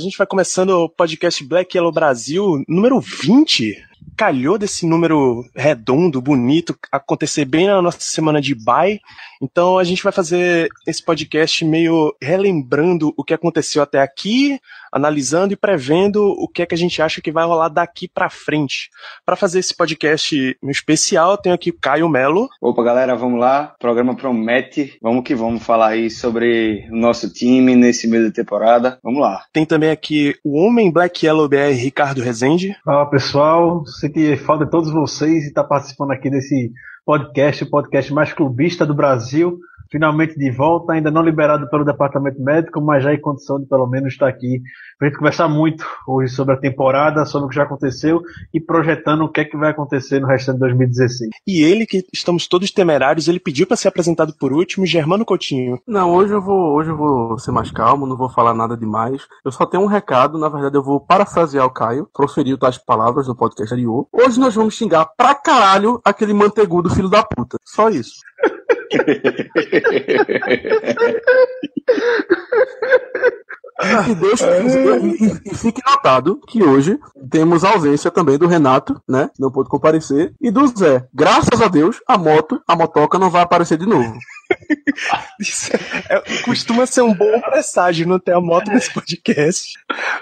gente vai começando o podcast Black Yellow Brasil, número 20. Calhou desse número redondo, bonito, acontecer bem na nossa semana de bye. Então a gente vai fazer esse podcast meio relembrando o que aconteceu até aqui, analisando e prevendo o que é que a gente acha que vai rolar daqui pra frente. Para fazer esse podcast no especial, eu tenho aqui o Caio Melo. Opa, galera, vamos lá. O programa promete. Vamos que vamos falar aí sobre o nosso time nesse meio da temporada. Vamos lá. Tem também aqui o Homem Black Yellow BR Ricardo Rezende. Fala pessoal, senti falta de todos vocês e estar participando aqui desse podcast, o podcast mais clubista do Brasil. Finalmente de volta, ainda não liberado pelo departamento médico, mas já em condição de pelo menos estar aqui para gente conversar muito hoje sobre a temporada, sobre o que já aconteceu e projetando o que é que vai acontecer no restante de 2016. E ele, que estamos todos temerários, ele pediu para ser apresentado por último, Germano Coutinho. Não, hoje eu vou, hoje eu vou ser mais calmo, não vou falar nada demais. Eu só tenho um recado, na verdade eu vou parafrasear o Caio, proferiu tais palavras no podcast anterior. Hoje nós vamos xingar pra caralho aquele mantegudo filho da puta. Só isso. E, Deus, e, e- e fique notado que hoje temos a ausência também do Renato, né? Que não pôde comparecer, e do Zé. Graças a Deus, a moto, a motoca não vai aparecer de novo. Isso é- costuma ser um bom presságio não ter a moto nesse podcast.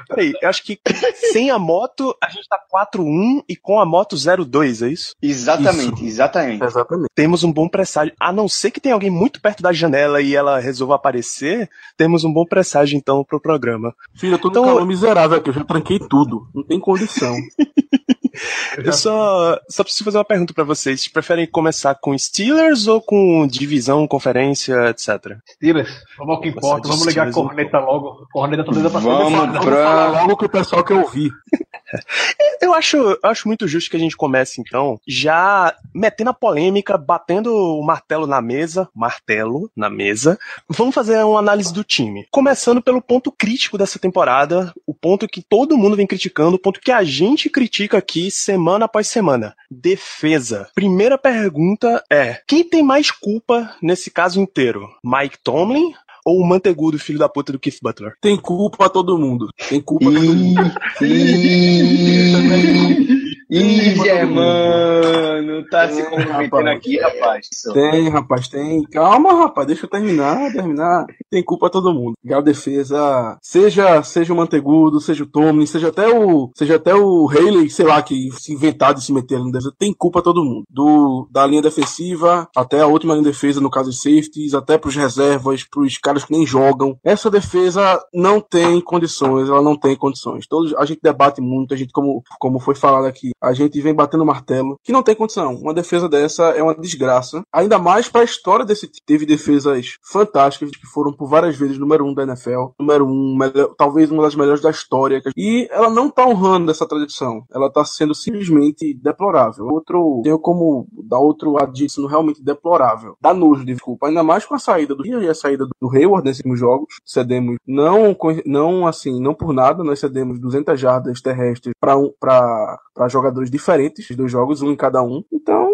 Peraí, eu acho que sem a moto a gente tá 4-1 e com a moto 0-2, é isso? Exatamente, exatamente. Exatamente. Temos um bom presságio. A não ser que tenha alguém muito perto da janela e ela resolva aparecer, temos um bom presságio então pro programa. Filho, eu tô Então- no calor miserável aqui, eu já tranquei tudo. Não tem condição. Eu só, só preciso fazer uma pergunta pra vocês. Vocês preferem começar com Steelers ou com divisão, conferência, etc? Steelers, vamos ao que importa, vamos ligar a corneta logo. Corneta tá doida pra Vamos sair. Vamos pra- falar logo que o pessoal quer ouvir. Eu acho, acho muito justo que a gente comece, então, já metendo a polêmica, batendo o martelo na mesa, martelo na mesa. Vamos fazer uma análise do time. Começando pelo ponto crítico dessa temporada, o ponto que todo mundo vem criticando, o ponto que a gente critica aqui semana após semana. Defesa. Primeira pergunta é: quem tem mais culpa nesse caso inteiro? Mike Tomlin ou o mantegudo filho da puta do Keith Butler? Tem culpa todo mundo. Tem culpa a todo mundo. Ih, Germano, tá se É, comprometendo rapaz. aqui, rapaz. Tem, rapaz, tem. Calma, rapaz, deixa eu terminar, terminar. Tem culpa todo mundo. E a defesa, seja, seja o Mantegudo, seja o Tomlin, seja até o, seja até o Haley, sei lá, que se inventar de se meter na defesa, tem culpa a todo mundo. Do, da linha defensiva até a última linha de defesa, no caso dos safeties, até pros reservas, pros caras que nem jogam. Essa defesa não tem condições, ela não tem condições. Todos, a gente debate muito, a gente, como, como foi falado aqui, a gente vem batendo martelo, que não tem condição. Uma defesa dessa é uma desgraça. Ainda mais para a história desse time. Teve defesas fantásticas que foram por várias vezes número um da NFL, número um, melhor- talvez uma das melhores da história. E ela não tá honrando essa tradição. Ela tá sendo simplesmente deplorável. Outro, tenho como dar outro adjetivo realmente deplorável. Dá nojo, desculpa. Ainda mais com a saída do e a saída do Hayward nesses jogos. Cedemos, não, não assim, não por nada, nós cedemos 200 jardas terrestres para um, pra, pra jogadores diferentes, dois jogos, um em cada um. Então,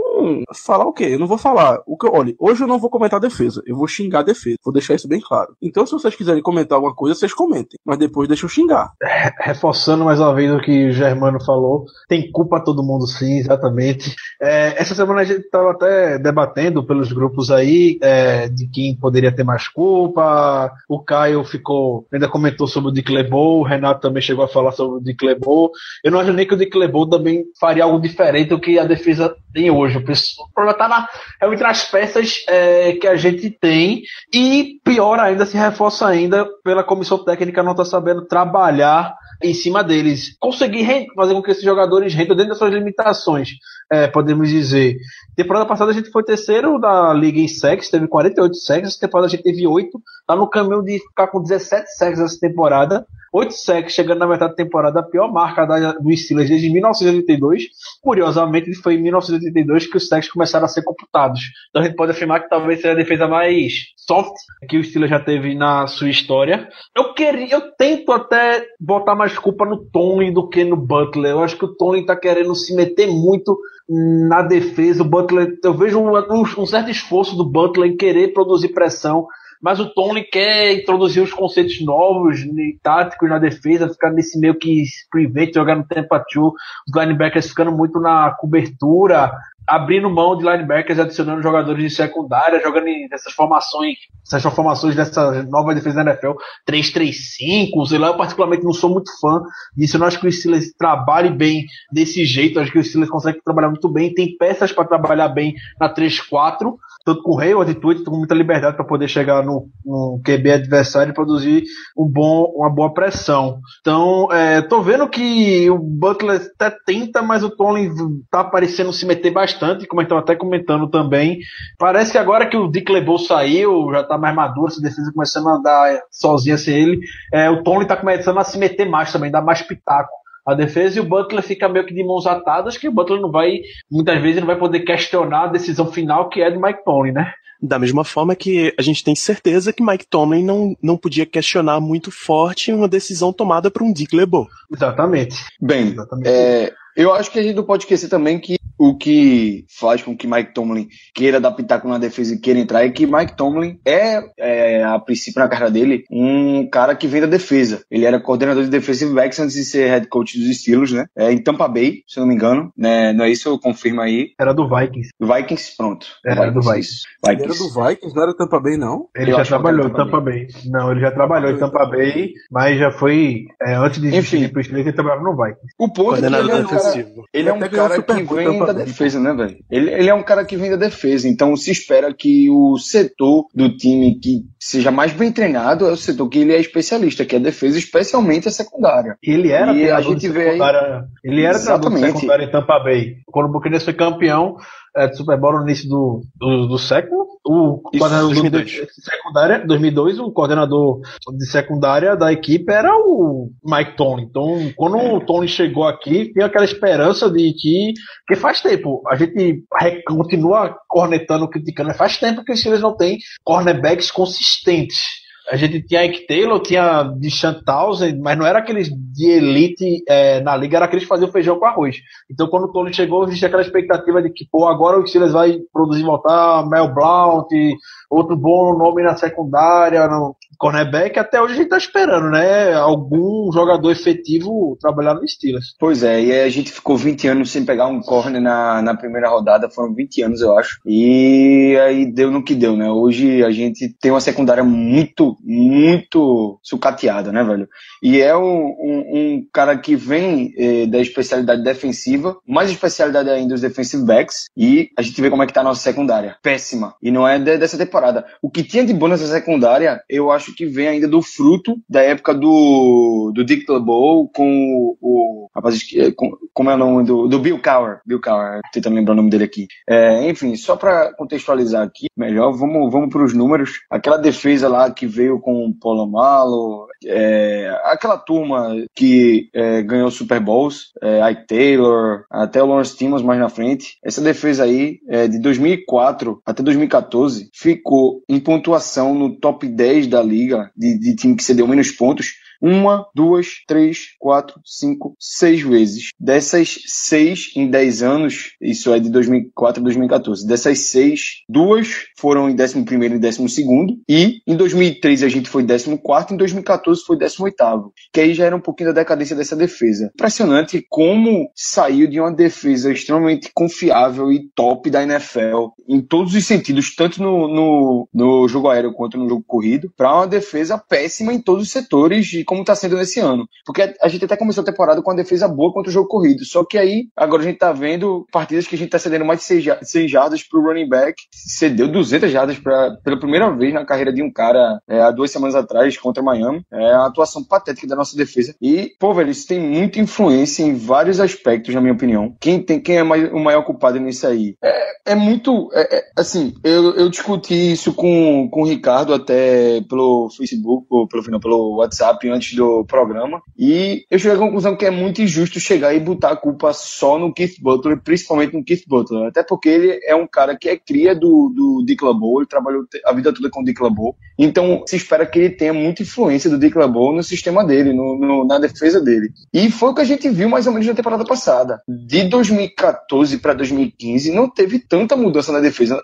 falar o quê? Eu não vou falar. O que, eu- olha, hoje eu não vou comentar defesa. Eu vou xingar a defesa. Vou deixar isso bem claro. Então, se vocês quiserem comentar alguma coisa, vocês comentem. Mas depois deixa eu xingar. Reforçando mais uma vez o que o Germano falou, tem culpa todo mundo sim, exatamente. É, essa semana a gente estava até debatendo pelos grupos aí é, de quem poderia ter mais culpa. O Caio ficou, ainda comentou sobre o Dick LeBeau, o Renato também chegou a falar sobre o Dick LeBeau. Eu não acho nem que o Dick LeBeau também faria algo diferente do que a defesa tem hoje. Pres- o problema está na, realmente nas peças é, que a gente tem e pior ainda se reforça ainda pela comissão técnica não estar sabendo trabalhar em cima deles. Conseguir fazer com que esses jogadores rendam dentro das suas limitações, é, podemos dizer. Temporada passada a gente foi terceiro da liga em sacks, teve 48 sacks, essa temporada a gente teve 8, tá no caminho de ficar com 17 sacks essa temporada. 8 sacks chegando na metade da temporada, a pior marca da, do Steelers desde 1982. Curiosamente, foi em 1982 que os sacks começaram a ser computados. Então a gente pode afirmar que talvez seja a defesa mais soft que o Steelers já teve na sua história. Eu queria, eu tento até botar mais culpa no Tony do que no Butler. Eu acho que o Tony tá querendo se meter muito na defesa. O Butler, eu vejo um, um, um certo esforço do Butler em querer produzir pressão mas o Tony quer introduzir os conceitos novos, táticos na defesa, ficar nesse meio que prevent, jogar no tempo a two, os linebackers ficando muito na cobertura, abrindo mão de linebackers, adicionando jogadores de secundária, jogando nessas formações, essas formações dessa nova defesa da NFL, 3-3-5, sei lá, eu particularmente não sou muito fã disso, eu não acho que o Steelers trabalhe bem desse jeito, eu acho que o Steelers consegue trabalhar muito bem, tem peças para trabalhar bem na 3-4, tanto com o Hayward e Twitter, com muita liberdade para poder chegar no, no, QB adversário e produzir um bom, uma boa pressão. Então, é, tô vendo que o Butler até tenta, mas o Tony tá parecendo se meter bastante, como eu estava até comentando também. Parece que agora que o Dick LeBeau saiu, já tá mais maduro, essa defesa começando a andar sozinha sem ele, é, o Tony tá começando a se meter mais também, dar mais pitaco a defesa e o Butler fica meio que de mãos atadas, que o Butler não vai, muitas vezes, não vai poder questionar a decisão final que é do Mike Tomlin, né? Da mesma forma que a gente tem certeza que Mike Tomlin não, não podia questionar muito forte uma decisão tomada por um Dick LeBeau. Exatamente. Bem, Exatamente. é, eu acho que a gente não pode esquecer também que o que faz com que Mike Tomlin queira dar pitaco na defesa e queira entrar é que Mike Tomlin é, é, a princípio na carreira dele, um cara que vem da defesa. Ele era coordenador de defensive backs antes de ser head coach dos Steelers, né? É, em Tampa Bay, se eu não me engano. Né? Não é isso? Eu confirmo aí. Era do Vikings. Vikings, pronto. Era do Vikings. isso. Ele Vikings. era do Vikings, não era Tampa Bay, não? Ele Eu já trabalhou era em Tampa Tampa Bay. Não, ele já trabalhou em Tampa Bay, mas já foi, é, antes de Enfim. ir pro Steelers, ele trabalhava no Vikings. O ponto é que ele Coordenador é um cara, defensivo. ele é um cara que Bowl vem da defesa, né, velho? Ele, ele é um cara que vem da defesa, então se espera que o setor do time que seja mais bem treinado é o setor que ele é especialista, que é a defesa, especialmente a secundária. Ele era E a gente de vê aí-. Ele era treinador de Exatamente. secundária em Tampa Bay. Quando o Buccaneers foi campeão é, do Super Bowl no início do, do, do século, o Isso, coordenador 2002. de secundária, 2002, o coordenador de secundária da equipe era o Mike Tony. Então, quando o Tony chegou aqui, tinha aquela esperança de que, que faz tempo, a gente continua cornetando, criticando, mas faz tempo que os Steelers não têm cornerbacks consistentes. A gente tinha Ike Taylor, tinha Deshaun Townsend, mas não era aqueles de elite é, na liga, era aqueles que faziam feijão com arroz. Então quando o Tony chegou, existia aquela expectativa de que, pô, agora o Steelers vai produzir voltar, Mel Blount, outro bom nome na secundária, no cornerback, até hoje a gente tá esperando, né? Algum jogador efetivo trabalhar no Steelers. Pois é, e a gente ficou 20 anos sem pegar um corner na, na primeira rodada, foram 20 anos, eu acho. E aí deu no que deu, né? Hoje a gente tem uma secundária muito, muito sucateada, né, velho? E é um, um, um cara que vem eh, da especialidade defensiva, mais especialidade ainda os defensive backs, e a gente vê como é que tá a nossa secundária. Péssima. E não é de- dessa temporada. O que tinha de bom nessa secundária, eu acho que vem ainda do fruto da época do, do Dick LeBeau com o, o rapaz, esque- com, como é o nome do, do Bill Cowher. Bill Cowher, tentando lembrar o nome dele aqui. É, enfim, só pra contextualizar aqui, melhor, vamos, vamos pros números. Aquela defesa lá que veio com o Polomalo, é, aquela turma que é, ganhou Super Bowls, é, Ike Taylor, até o Lawrence Timmons mais na frente. Essa defesa aí, é, de 2004 até 2014, ficou em pontuação no top 10 da liga, de, de time que cedeu menos pontos, uma, duas, três, quatro, cinco, seis vezes. Dessas seis em dez anos, isso é de 2004 a 2014. Dessas seis, duas foram em 11 primeiro e 12 segundo. E em 2003 a gente foi 14 quarto, em 2014 foi 18 oitavo. Que aí já era um pouquinho da decadência dessa defesa. Impressionante como saiu de uma defesa extremamente confiável e top da NFL em todos os sentidos, tanto no, no, no jogo aéreo quanto no jogo corrido, para uma defesa péssima em todos os setores e como está sendo nesse ano. Porque a gente até começou a temporada com uma defesa boa contra o jogo corrido. Só que aí, agora a gente está vendo partidas que a gente está cedendo mais de 100 jardas para o running back. Cedeu 200 jardas pra, pela primeira vez na carreira de um cara é, há duas semanas atrás contra Miami. É a atuação patética da nossa defesa. E, pô, velho, isso tem muita influência em vários aspectos, na minha opinião. Quem, tem, quem é mais, o maior culpado nisso aí? É, é muito. É, é, assim, eu, eu discuti isso com, com o Ricardo até pelo Facebook, ou pelo, não, pelo WhatsApp antes do programa. E eu cheguei à conclusão que é muito injusto chegar e botar a culpa só no Keith Butler, principalmente no Keith Butler. Até porque ele é um cara que é cria do, do Dick LeBeau, ele trabalhou a vida toda com o Dick LeBeau. Então se espera que ele tenha muita influência do Dick LeBeau no sistema dele, no, no, na defesa dele. E foi o que a gente viu mais ou menos na temporada passada. De 2014 para 2015, não teve tanta mudança na defesa.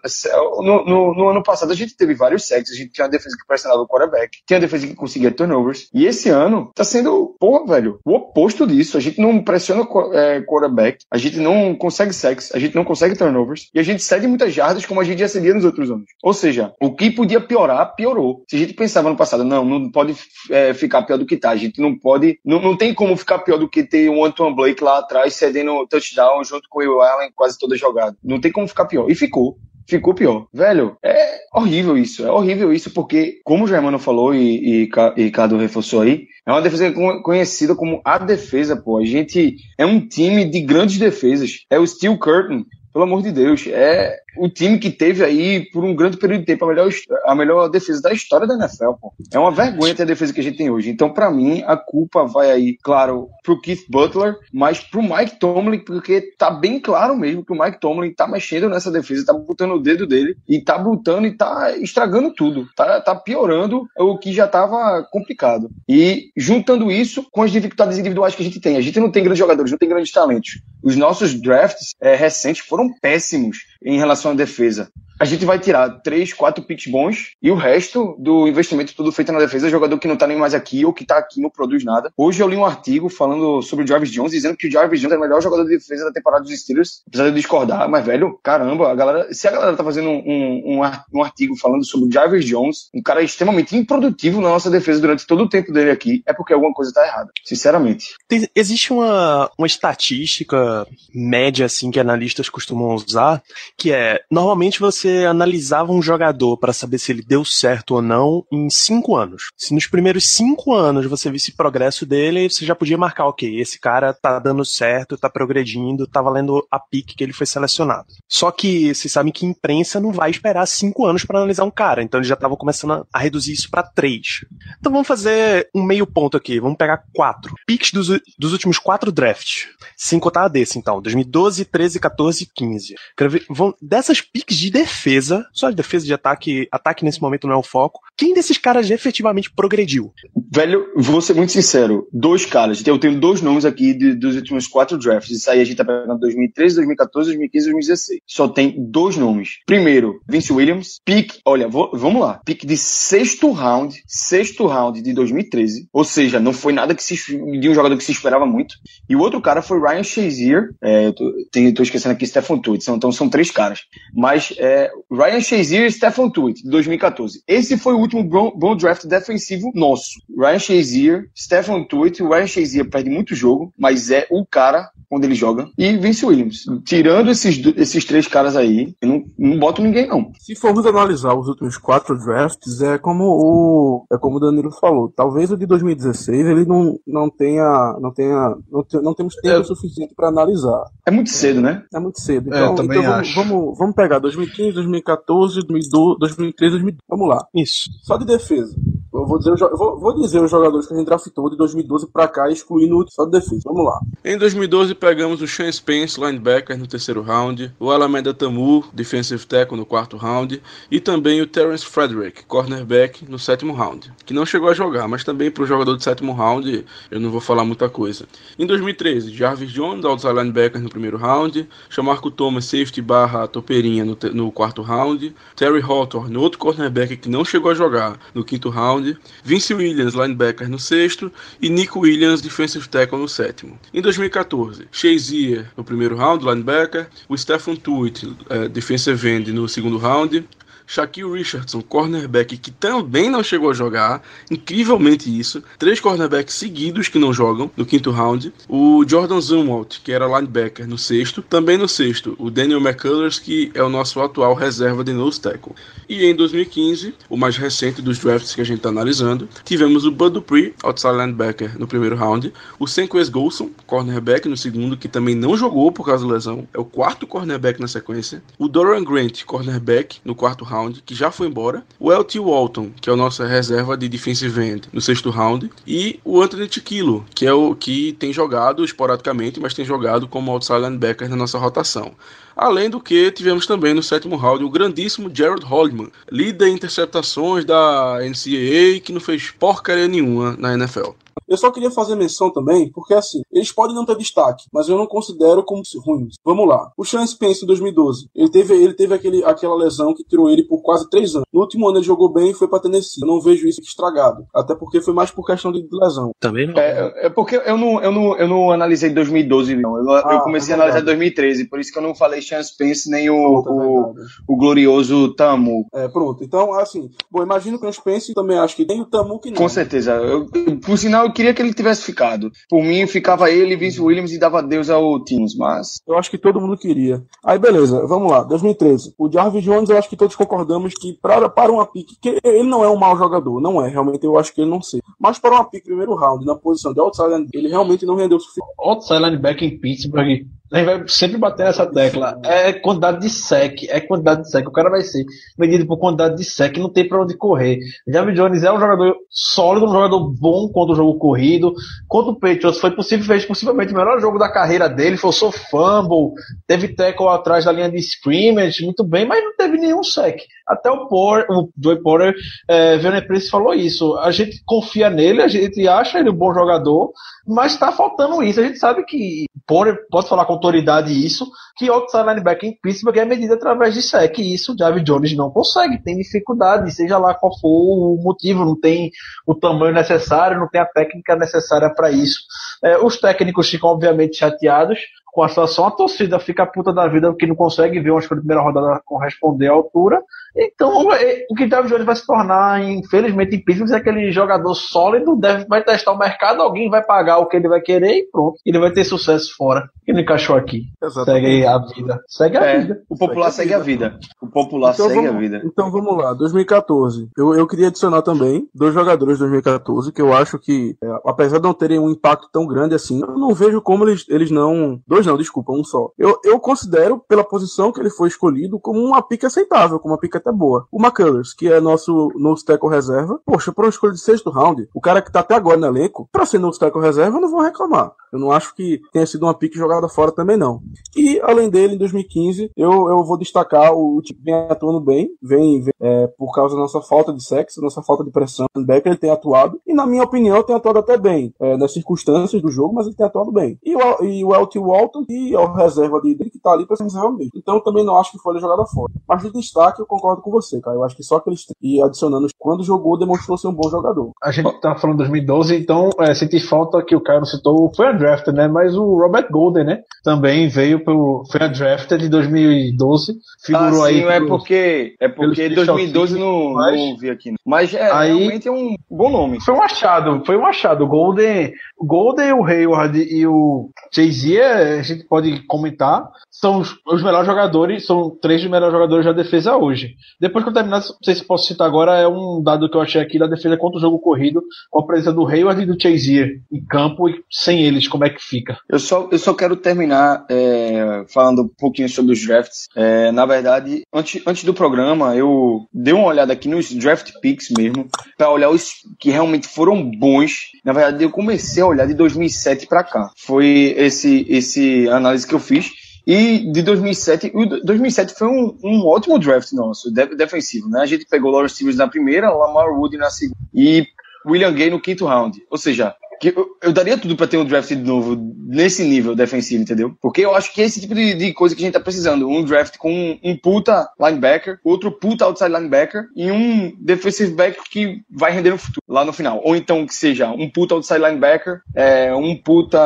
No, no, no, ano passado, a gente teve vários sacks, a gente tinha uma defesa que pressionava o quarterback, tinha uma defesa que conseguia turnovers. E esse ano tá sendo, pô, velho, o oposto disso. A gente não pressiona o é, quarterback, a gente não consegue sacks, a gente não consegue turnovers, e a gente cede muitas jardas como a gente já cedia nos outros anos. Ou seja, o que podia piorar, piorou. Se a gente pensava no passado, não, não pode é, ficar pior do que tá, a gente não pode, não, não tem como ficar pior do que ter um Antoine Blake lá atrás cedendo touchdown junto com o Will Allen quase toda jogada. Não tem como ficar pior. E ficou ficou pior. Velho, é horrível isso. É horrível isso porque, como o Germano falou e, e, e Cadu reforçou aí, é uma defesa conhecida como a defesa, pô. A gente é um time de grandes defesas. É o Steel Curtain. Pelo amor de Deus, é, o time que teve aí, por um grande período de tempo, a melhor, a melhor defesa da história da NFL, pô. É uma vergonha ter a defesa que a gente tem hoje. Então, para mim, a culpa vai aí, claro, pro Keith Butler, mas pro Mike Tomlin, porque tá bem claro mesmo que o Mike Tomlin tá mexendo nessa defesa, tá botando o dedo dele e tá botando e tá estragando tudo. Tá, tá piorando o que já tava complicado. E juntando isso com as dificuldades individuais que a gente tem. A gente não tem grandes jogadores, não tem grandes talentos. Os nossos drafts é, recentes foram péssimos em relação à defesa a gente vai tirar três, quatro picks bons e o resto do investimento tudo feito na defesa, jogador que não tá nem mais aqui ou que tá aqui não produz nada. Hoje eu li um artigo falando sobre o Jarvis Jones, dizendo que o Jarvis Jones é o melhor jogador de defesa da temporada dos Steelers. Apesar de eu discordar, mas velho, caramba, a galera, se a galera tá fazendo um, um, um artigo falando sobre o Jarvis Jones, um cara extremamente improdutivo na nossa defesa durante todo o tempo dele aqui, é porque alguma coisa tá errada, sinceramente. Tem, existe uma, uma estatística média, assim, que analistas costumam usar, que é, normalmente você você analisava um jogador para saber se ele deu certo ou não em cinco anos. Se nos primeiros cinco anos você visse progresso dele, você já podia marcar, ok, esse cara tá dando certo, tá progredindo, tá valendo a pique que ele foi selecionado. Só que vocês sabem que imprensa não vai esperar cinco anos para analisar um cara, então eles já estavam começando a reduzir isso para três. Então vamos fazer um meio ponto aqui, vamos pegar quatro. Piques dos, dos últimos quatro drafts, sem contar a desse, então, 2012, 13, 14 e 15. Quero ver, vão, dessas piques de defesa defesa, só de defesa de ataque, ataque nesse momento não é o foco. Quem desses caras efetivamente progrediu? Velho, vou ser muito sincero, dois caras. Eu tenho dois nomes aqui de, dos últimos quatro drafts. Isso aí a gente tá pegando 2013, 2014, 2015 e 2016. Só tem dois nomes. Primeiro, Vince Williams, pick, olha, vou, vamos lá, pick de sexto round, sexto round de 2013. Ou seja, não foi nada que se, de um jogador que se esperava muito. E o outro cara foi Ryan Shazier, é, tô, tem, tô esquecendo aqui Stephen Tuitt, então são três caras. Mas é, Ryan Shazier e Stephen Tuitt, de 2014. Esse foi o último bom, bom draft defensivo nosso. Ryan Shazier, Stephen Tuitt, Ryan Shazier perde muito jogo, mas é o cara quando ele joga. E Vince Williams. Tirando esses, esses três caras aí, eu não, não boto ninguém, não. Se formos analisar os últimos quatro drafts, é como o. É como o Danilo falou. Talvez o de 2016 ele não, não tenha. Não tenha. Não, te, não temos tempo é, suficiente para analisar. É muito cedo, né? É muito cedo. Então, é, então vamos, vamos, vamos, pegar 2015, 2014, 2012, 2013, 2012. Vamos lá. Isso. Só de defesa. Eu vou dizer, eu vou, vou dizer os jogadores que a gente draftou de 2012 para cá, excluindo só de defesa. Vamos lá. Em 2012 pegamos o Sean Spence, linebacker, no terceiro round, o Alameda Tamu, defensive tackle, no quarto round, e também o Terence Frederick, cornerback, no sétimo round, que não chegou a jogar, mas também para o jogador de sétimo round eu não vou falar muita coisa. Em 2013, Jarvis Jones, outside linebacker, no primeiro round, Chamarco Thomas, safety barra toperinha, no, no quarto round, Terry Hawthorne, outro cornerback que não chegou a jogar, no quinto round, Vince Williams, linebacker, no sexto, e Nico Williams, defensive tackle, no sétimo. Em 2014, Shazier no primeiro round, linebacker, o Stephen Tuitt, uh, defensive end, no segundo round, Shaquille Richardson, cornerback, que também não chegou a jogar, incrivelmente isso. Três cornerbacks seguidos que não jogam no quinto round. O Jordan Zumwalt, que era linebacker, no sexto. Também no sexto, o Daniel McCullers, que é o nosso atual reserva de nose tackle. E em 2015, o mais recente dos drafts que a gente está analisando, tivemos o Bud Dupree, outside linebacker, no primeiro round. O Senquez Golson, cornerback, no segundo, que também não jogou por causa da lesão. É o quarto cornerback na sequência. O Dorian Grant, cornerback, no quarto round, que já foi embora. O L.T. Walton, que é o nosso reserva de defensive end, no sexto round. E o Anthony Chiquilo, que é o que tem jogado esporadicamente, mas tem jogado como outside linebacker na nossa rotação. Além do que, tivemos também no sétimo round o grandíssimo Jared Holliman, líder em interceptações da NCAA, que não fez porcaria nenhuma na NFL. Eu só queria fazer menção também, porque assim, eles podem não ter destaque, mas eu não considero como ruins. Vamos lá. O Sean Spence em 2012, ele teve, ele teve aquele, aquela lesão que tirou ele por quase três anos. No último ano ele jogou bem e foi pra Tennessee. Eu não vejo isso estragado. Até porque foi mais por questão de lesão. Também não. É, é porque eu não, eu, não, eu não analisei 2012, não. Eu, Ah, eu comecei é a analisar verdade. 2013, por isso que eu não falei Sean Spence nem o, Pronto, é o, o glorioso Tamu. É, pronto. Então, assim, bom, imagino que o Spence também acho que tem o Tamu que não. Com certeza. Eu, por sinal, eu queria que ele tivesse ficado. Por mim, ficava ele, Vince Williams e dava Deus ao Teams, mas. Eu acho que todo mundo queria. Aí, beleza, vamos lá. 2013. O Jarvis Jones, eu acho que todos concordamos que para, para uma pique, que ele não é um mau jogador, não é. Realmente, eu acho que ele não sei. Mas para uma pique primeiro round, na posição de outside, ele realmente não rendeu o suficiente. outside linebacker em Pittsburgh, a gente vai sempre bater nessa tecla. É quantidade de sec, é quantidade de sec. O cara vai ser medido por quantidade de sec, não tem pra onde correr. Javi Jones é um jogador sólido, um jogador bom contra o jogo corrido. Contra o Patriots foi possível, fez possivelmente o melhor jogo da carreira dele, forçou fumble, teve tackle atrás da linha de scrimmage, muito bem, mas não teve nenhum sec. Até o, Por, o Joey Porter é, veio na imprensa e falou isso. A gente confia nele, a gente acha ele um bom jogador, mas tá faltando isso. A gente sabe que Porter pode falar com autoridade isso, que outside linebacker em Pittsburgh é medido através de sec. E isso o Javi Jones não consegue, tem dificuldade, seja lá qual for o motivo, não tem o tamanho necessário, não tem a técnica necessária para isso. É, os técnicos ficam obviamente chateados com a situação, a torcida fica puta da vida porque não consegue ver uma primeira rodada corresponder à altura. Então, é, o que David Jones vai se tornar, infelizmente, em Pittsburgh é aquele jogador sólido, deve, vai testar o mercado, alguém vai pagar o que ele vai querer e pronto. Ele vai ter sucesso fora. Ele não encaixou aqui. Segue aí a vida. Segue a É, vida. o popular segue a vida. O popular segue a vamos, vida. então vamos lá, 2014. Eu, eu queria adicionar também dois jogadores de 2014 que eu acho que, é, apesar de não terem um impacto tão grande assim, eu não vejo como eles, eles não. Dois não, desculpa, um só. Eu, eu considero, pela posição que ele foi escolhido, como uma pica aceitável, como uma pica até boa. O McCullers, que é nosso nose tackle reserva, poxa, por uma escolha de sexto round, o cara que tá até agora no elenco, pra ser nose tackle reserva, eu não vou reclamar. Eu não acho que tenha sido uma pique jogada fora também, não. E, além dele, em 2015, eu, eu vou destacar o, time que vem atuando bem, vem, vem, é, por causa da nossa falta de sexo, nossa falta de pressão. Becker ele tem atuado, e na minha opinião, tem atuado até bem, é, nas circunstâncias do jogo, mas ele tem atuado bem. E o, e o L.T. Walton, que é o reserva dele, que tá ali pra ser reserva mesmo. Então, também não acho que foi jogada fora. Mas de destaque, eu concordo com você, cara. Eu acho que só aqueles e adicionando, quando jogou, demonstrou ser um bom jogador. A gente tá falando 2012, então é, senti falta que o Caio citou, foi a draft, né? Mas o Robert Golden, né? Também veio pelo. Foi a draft de 2012. Figurou ah, aí. sim, é pelos- porque, é porque pelos 2012 não, mas- não vi aqui. Mas é, Aí- realmente é um bom nome. Foi um achado, foi um achado. Golden, o Golden, o Hayward e o Jay-Z, a gente pode comentar, são os, os melhores jogadores, são três dos melhores jogadores da defesa hoje. Depois que eu terminar, não sei se posso citar agora, é um dado que eu achei aqui da defesa contra o jogo corrido, com a presença do Hayward e do Chazier em campo e sem eles, como é que fica? Eu só, eu só quero terminar é, falando um pouquinho sobre os drafts. É, na verdade, antes, antes do programa, eu dei uma olhada aqui nos draft picks mesmo, para olhar os que realmente foram bons. Na verdade, eu comecei a olhar de 2007 para cá. Foi esse, esse análise que eu fiz. E de 2007, o do- 2007 foi um, um ótimo draft nosso, de- defensivo, né? A gente pegou Lawrence Stevens na primeira, Lamar Wood na segunda e William Gay no quinto round. Ou seja, que eu, eu daria tudo pra ter um draft de novo nesse nível defensivo, entendeu? Porque eu acho que é esse tipo de, de coisa que a gente tá precisando. Um draft com um, um puta linebacker, outro puta outside linebacker e um defensive back que vai render no futuro, lá no final. Ou então que seja um puta outside linebacker, é, um puta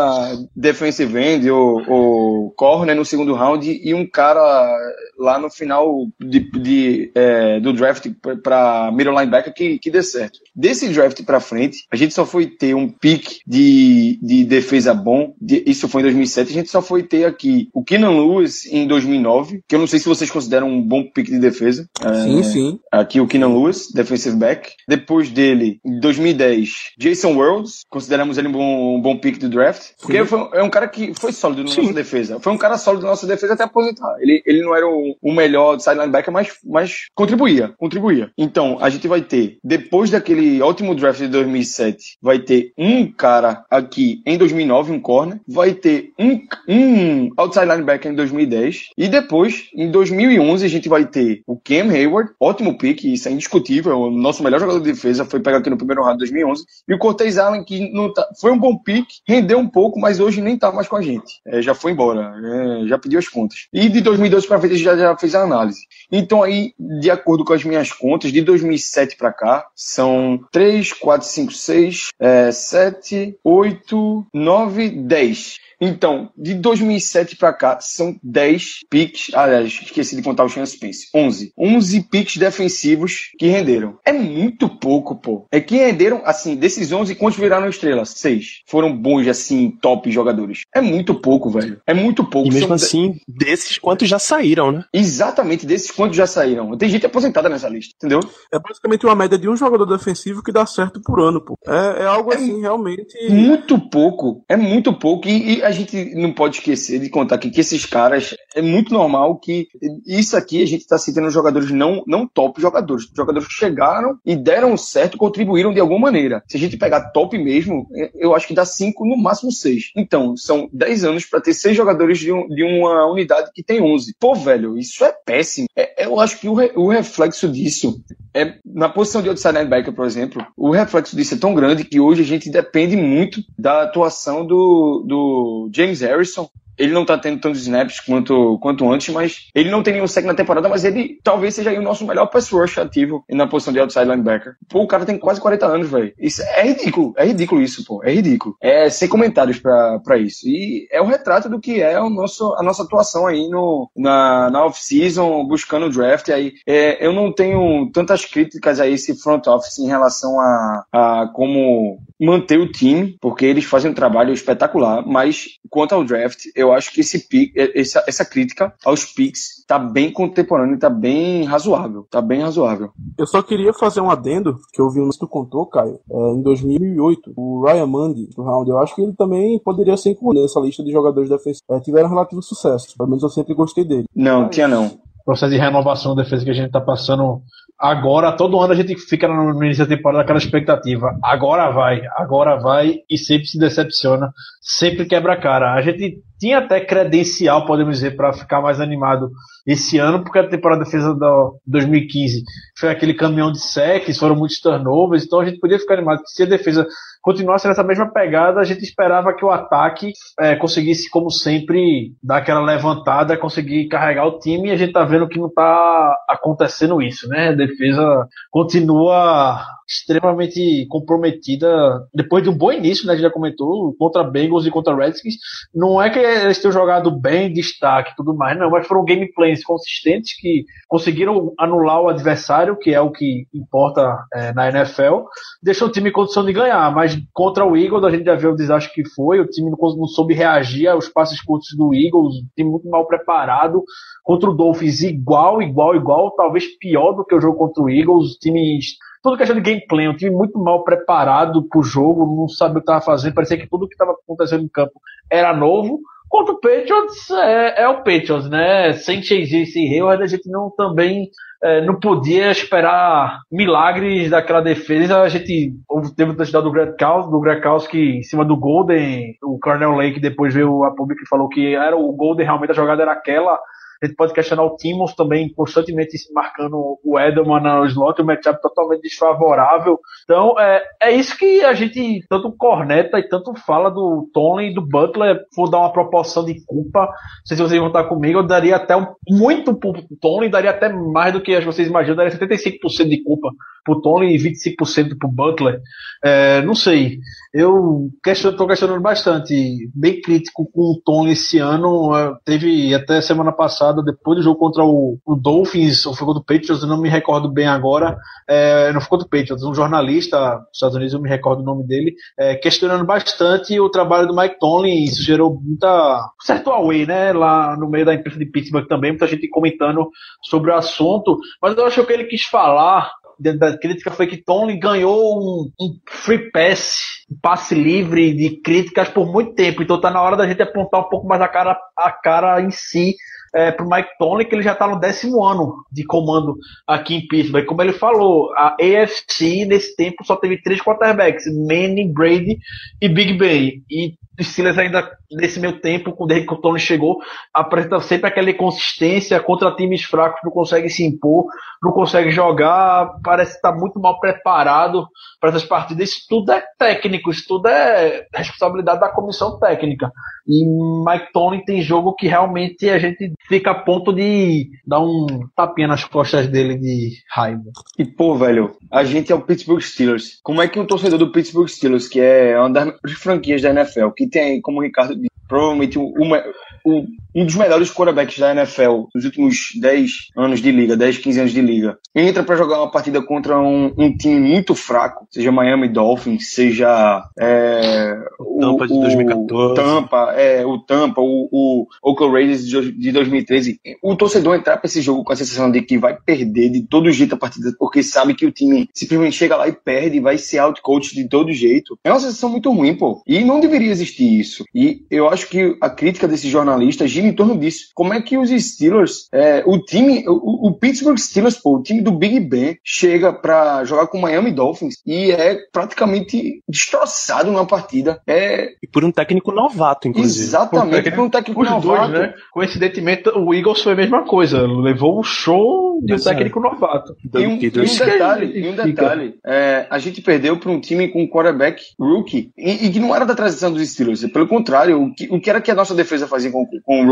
defensive end ou, ou corner no segundo round e um cara lá no final de, de, é, do draft para middle linebacker que, que dê certo. Desse draft para frente, a gente só foi ter um pick de, de defesa bom, de, isso foi em 2007, a gente só foi ter aqui o Keenan Lewis em 2009, que eu não sei se vocês consideram um bom pick de defesa. Sim, É, sim. Aqui o Keenan Lewis, defensive back. Depois dele, em 2010, Jason Worlds, consideramos ele um bom, um bom pick do draft. Porque foi, é um cara que foi sólido na Sim. nossa defesa. Foi um cara sólido na nossa defesa até aposentar. Ele, ele não era o, o melhor side linebacker, mas, mas contribuía, contribuía. Então, a gente vai ter, depois daquele ótimo draft de 2007, vai ter um cara aqui em 2009, um corner. Vai ter um, um outside linebacker em 2010. E depois, em 2011, a gente vai ter o Cam Hayward, ótimo pick, isso é indiscutível. O nosso melhor jogador de defesa foi pegar aqui no primeiro round de 2011. E o Cortez Allen, que não tá, foi um bom pick, rendeu um pouco, mas hoje nem tá mais com a gente. É, já foi embora, é, já pediu as contas. E de 2012 para frente já, já fez a análise. Então aí, de acordo com as minhas contas, de 2007 para cá, são 3, 4, 5, 6, é, 7, 8, 9, 10. Então, de 2007 para cá, são 10 picks. Aliás, esqueci de contar o Sean Spence. 11. 11 picks defensivos que renderam. É muito pouco, pô. É que renderam, assim, desses 11, quantos viraram estrelas? 6. Foram bons, assim, top jogadores. É muito pouco, velho. É muito pouco. E mesmo São- assim, desses quantos já saíram, né? Exatamente desses quantos já saíram. Tem gente aposentada nessa lista, entendeu? É basicamente uma média de um jogador defensivo que dá certo por ano, pô. É, é algo assim, realmente. Muito pouco. É muito pouco. E, e a gente não pode esquecer de contar aqui que esses caras, é muito normal que isso aqui a gente está citando jogadores não, não top jogadores. Jogadores que chegaram e deram certo, contribuíram de alguma maneira. Se a gente pegar top mesmo, é, eu acho que dá cinco, no máximo seis. Então, são 10 anos para ter seis jogadores de, um- de uma unidade que tem 11. Pô, velho, isso é péssimo. É- eu acho que o, re- o reflexo disso é na posição de outside linebacker, por exemplo, o reflexo disso é tão grande que hoje a gente depende muito da atuação do, do James Harrison. Ele não tá tendo tantos snaps quanto, quanto antes, mas ele não tem nenhum sec na temporada, mas ele talvez seja o nosso melhor pass rush ativo na posição de outside linebacker. Pô, o cara tem quase 40 anos, velho. Isso é ridículo. É ridículo isso, pô. É ridículo. É sem comentários pra isso. E é o retrato do que é o nosso, a nossa atuação aí no, na, na off-season, buscando o draft. Aí, é, eu não tenho tantas críticas a esse front office em relação a, a como manter o time, porque eles fazem um trabalho espetacular, mas quanto ao draft, eu acho que esse pick, essa, essa crítica aos picks tá bem contemporâneo, tá bem razoável, tá bem razoável. Eu só queria fazer um adendo, que eu vi no que tu contou, Caio, é, em 2008, o Ryan Mundy, do round, eu acho que ele também poderia ser incluído nessa lista de jogadores defensivos. É, tiveram relativo sucesso, pelo menos eu sempre gostei dele. Não, tinha não. processo de renovação da defesa que a gente tá passando agora, todo ano a gente fica no, início da temporada aquela expectativa. Agora vai, agora vai e sempre se decepciona, sempre quebra a cara. A gente tinha até credencial, podemos dizer, para ficar mais animado esse ano, porque a temporada de defesa da 2015 foi aquele caminhão de secs, foram muitos turnovers, então a gente podia ficar animado. Se a defesa continuasse nessa mesma pegada, a gente esperava que o ataque é, conseguisse, como sempre, dar aquela levantada, conseguir carregar o time, e a gente tá vendo que não tá acontecendo isso, né? A defesa continua extremamente comprometida depois de um bom início, né? A gente já comentou, contra Bengals e contra Redskins. Não é que eles tenham jogado bem, destaque e tudo mais, não, mas foram gameplays consistentes que conseguiram anular o adversário, que é o que importa é, na NFL, deixou o time em condição de ganhar, mas contra o Eagles a gente já viu o desastre que foi, o time não, não soube reagir aos passes curtos do Eagles, o time muito mal preparado, contra o Dolphins igual, igual, igual, talvez pior do que o jogo contra o Eagles, o time tudo questão de gameplay, um time muito mal preparado pro jogo, não sabia o que estava fazendo, parecia que tudo que estava acontecendo em campo era novo. Contra o Patriots, é, é o Patriots, né? Sem Chase e Hayward, a gente não também é, não podia esperar milagres daquela defesa. A gente teve o touchdown do Greg Caus, do Greg que em cima do Golden, o Cornell Lake depois veio a público e falou que era o Golden, realmente a jogada era aquela. A gente pode questionar o Timmons também constantemente marcando o Edelman no slot, o matchup totalmente desfavorável. Então, é, é isso que a gente tanto corneta e tanto fala do Tony e do Butler. Vou dar uma proporção de culpa. Não sei se vocês vão estar comigo, eu daria até um, muito pro Tony, daria até mais do que vocês imaginam, daria 75% de culpa pro Tony e 25% pro Butler. É, não sei. Eu estou questionando bastante, bem crítico com o Tony esse ano. É, teve até semana passada, depois do jogo contra o, o Dolphins, ou foi contra o Patriots, eu não me recordo bem agora. É, não foi contra o Patriots, um jornalista dos Estados Unidos, eu me recordo o nome dele, é, questionando bastante o trabalho do Mike Tomlin. Isso gerou muita certo away, né? Lá no meio da imprensa de Pittsburgh também, muita gente comentando sobre o assunto. Mas eu acho que ele quis falar da crítica foi que Tony ganhou um, um, free pass, um passe livre de críticas por muito tempo. Então tá na hora da gente apontar um pouco mais a cara, a cara em si é, pro Mike Tomlin, que ele já está no décimo ano de comando aqui em Pittsburgh. Como ele falou, a AFC nesse tempo só teve três quarterbacks, Manning, Brady e Big Ben. E os Steelers ainda nesse meio tempo, desde que o Tony chegou, apresenta sempre aquela inconsistência contra times fracos, não consegue se impor, não consegue jogar, parece estar muito mal preparado para essas partidas. Isso tudo é técnico, isso tudo é responsabilidade da comissão técnica. E Mike Tony tem jogo que realmente a gente fica a ponto de dar um tapinha nas costas dele de raiva. E pô, velho, a gente é o Pittsburgh Steelers. Como é que um torcedor do Pittsburgh Steelers, que é uma das franquias da NFL, que tem, como o Ricardo provavelmente uma, um, um dos melhores quarterbacks da NFL nos últimos 10 anos de liga, 10, 15 anos de liga, entra para jogar uma partida contra um, um, time muito fraco, seja Miami Dolphins, seja é, o Tampa de 2014. O Tampa, é, o Tampa, o, o Oakland Raiders de 2013. O torcedor entrar para esse jogo com a sensação de que vai perder de todo jeito a partida, porque sabe que o time simplesmente chega lá e perde, vai ser outcoach de todo jeito. É uma sensação muito ruim, pô. E não deveria existir isso. E eu acho que a crítica desse jornalista gira em torno disso. Como é que os Steelers, é, o time, o, o, Pittsburgh Steelers, pô, o time do Big Ben, chega para jogar com o Miami Dolphins e é praticamente destroçado na partida. É... E por um técnico novato, inclusive. Exatamente, por um técnico Os novato. Dois, né? Coincidentemente, o Eagles foi a mesma coisa. Levou o show de um técnico novato. E um, e um detalhe, e um detalhe é, a gente perdeu para um time com um quarterback rookie e, e, que não era da transição dos Steelers. Pelo contrário, o que, o que era que a nossa defesa fazia com, com o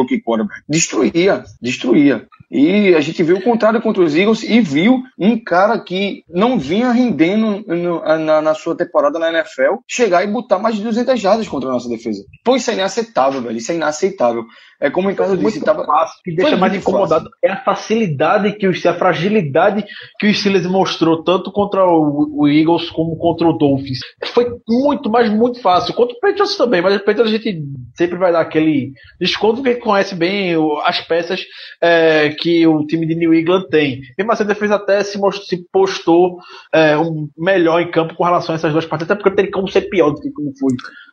Destruía, destruía. E a gente viu o contrário contra os Eagles e viu um cara que não vinha rendendo no, na, na, sua temporada na NFL chegar e botar mais de 200 jardas contra a nossa defesa. Pô, isso é inaceitável, velho. Isso é inaceitável. É como o Ricardo disse, tava... fácil. O que deixa mais incomodado fácil. é a facilidade que o a fragilidade que o Steelers mostrou tanto contra o, o, Eagles como contra o Dolphins. Foi muito, mas muito fácil. Contra o Patriots também, mas o Patriots a gente sempre vai dar aquele desconto que conhece bem as peças é, que o time de New England tem. E mas a defesa até se, mostrou, se postou é, um melhor em campo com relação a essas duas partidas, até porque tem como ser pior do que como foi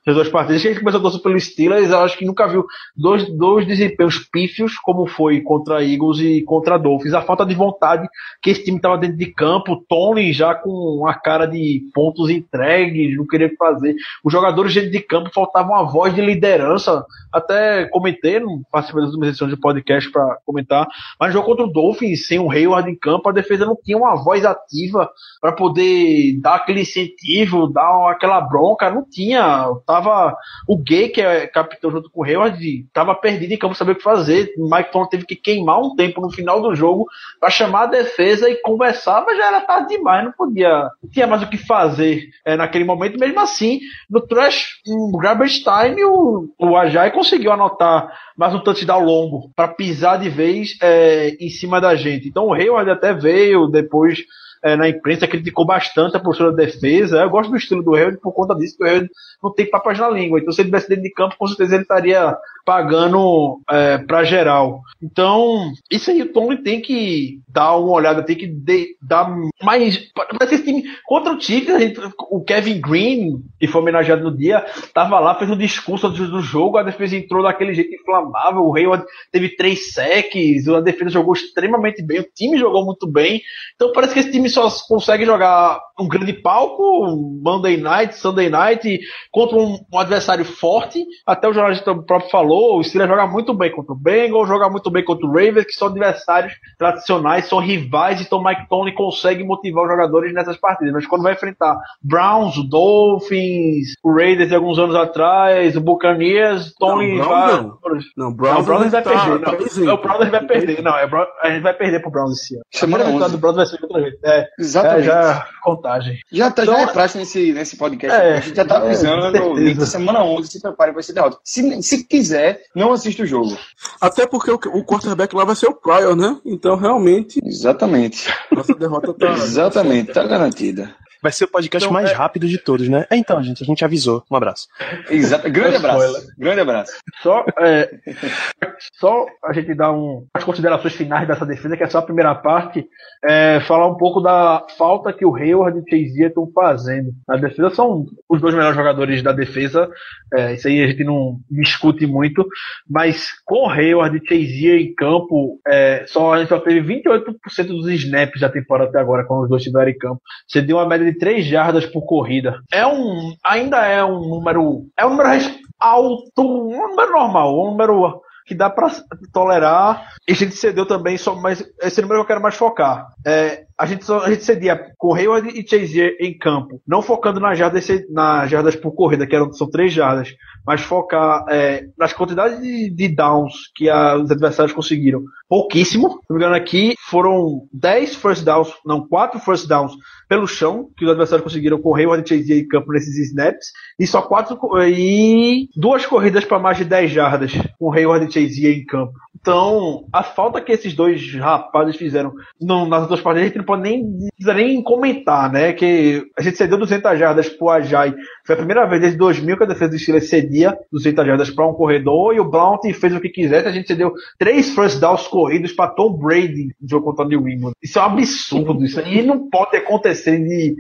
essas duas partidas. Gente começou a torcer pelo Steelers, acho que nunca viu dois, dois desempenhos pífios como foi contra Eagles e contra Dolphins. A falta de vontade que esse time estava dentro de campo, Tony já com a cara de pontos entregues, não querer fazer. Os jogadores dentro de campo faltava uma voz de liderança. Até comentei, não participei das últimas edições de podcast para comentar, mas jogo contra o Dolphins, sem o Hayward em campo, a defesa não tinha uma voz ativa para poder dar aquele incentivo, dar aquela bronca, não tinha. Tava o Gay, que é capitão junto com o Hayward, tava perdido em campo, sabia o que fazer. O Mike Tom teve que queimar um tempo no final do jogo para chamar a defesa e conversar, mas já era tarde demais, não podia, não tinha mais o que fazer é, naquele momento. Mesmo assim, no trash, no garbage time, o, o Ajay conseguiu anotar mais um touchdown longo para pisar de vez é, em cima da gente. Então o Hayward até veio depois é, na imprensa criticou bastante a postura da defesa. Eu gosto do estilo do Hayward por conta disso, que o Hayward não tem papas na língua. Então, se ele tivesse dentro de campo, com certeza ele estaria pagando é, para geral. Então, isso aí o Tomlin tem que dar uma olhada, tem que de, dar mais. Para esse time contra o Chiefs, o Kevin Green, que foi homenageado no dia, tava lá, fez um discurso antes do jogo, a defesa entrou daquele jeito inflamável, o Hayward teve três sacks, a defesa jogou extremamente bem, o time jogou muito bem. Então parece que esse time só consegue jogar um grande palco, Monday Night, Sunday Night, contra um, um adversário forte. Até o jornalista próprio falou, o Steelers joga muito bem contra o Bengals, joga muito bem contra o Ravens, que são adversários tradicionais, são rivais, então Mike Tomlin consegue motivar os jogadores nessas partidas. Mas quando vai enfrentar Browns, o Dolphins, o Raiders de alguns anos atrás, o Buccaneers, Tomlin Não, vai... Browns não. Não, Não, o Browns, Browns vai tá- perder. tá Não, presente. o Browns vai perder. Não, é, a gente vai perder pro Browns esse ano. A Semana 11. do Browns vai ser outra vez. É, Exatamente. é já contagem. Já, tá, Então, já é praxe nesse, nesse podcast. É, a gente já tá é, avisando. Nick, semana 11, se prepare para esse derrota. Se, se quiser, não assista o jogo. Até porque o, o quarterback lá vai ser o Pryor, né? Então, realmente, Exatamente. nossa derrota tá. Exatamente. Tá garantida. Vai ser o podcast Então, mais é- rápido de todos, né? É, então, gente, a gente avisou. Um abraço. Exato. Grande abraço. Spoiler. Grande abraço. Só, é, só a gente dar um, as considerações finais dessa defesa, que é só a primeira parte, é, falar um pouco da falta que o Hayward e o Chase estão fazendo. Na defesa são os dois melhores jogadores da defesa, é, isso aí a gente não discute muito, mas com o Hayward e Chase em campo, é, só, a gente só teve 28% dos snaps da temporada até agora, quando os dois estiveram em campo. Você deu uma média de 3 jardas por corrida. É um, ainda é um número, é um número alto, um número normal, um número que dá pra tolerar. E a gente cedeu também, só, mas esse número eu quero mais focar. É, a gente, só- a gente cedia Hayward e Chazier em campo, não focando nas jardas, nas jardas por corrida, que eram, são três jardas, mas focar é, nas quantidades de, de downs que a- os adversários conseguiram. Pouquíssimo. Se não me engano, aqui foram 10 first downs, não, 4 first downs pelo chão, que os adversários conseguiram Hayward e Chazier em campo nesses snaps, e só quatro e duas corridas para mais de 10 jardas com Hayward e Chazier em campo. Então, a falta que esses dois rapazes fizeram nas outras partidas, a gente não pode nem, nem comentar, né? Que a gente cedeu 200 jardas pro Ajay. Foi a primeira vez desde 2000 que a defesa do Steelers cedia 200 jardas para um corredor e o Blount fez o que quisesse. A gente cedeu três first downs corridos para Tom Brady no jogo contra o New England. Isso é um absurdo. Isso aí não pode acontecer de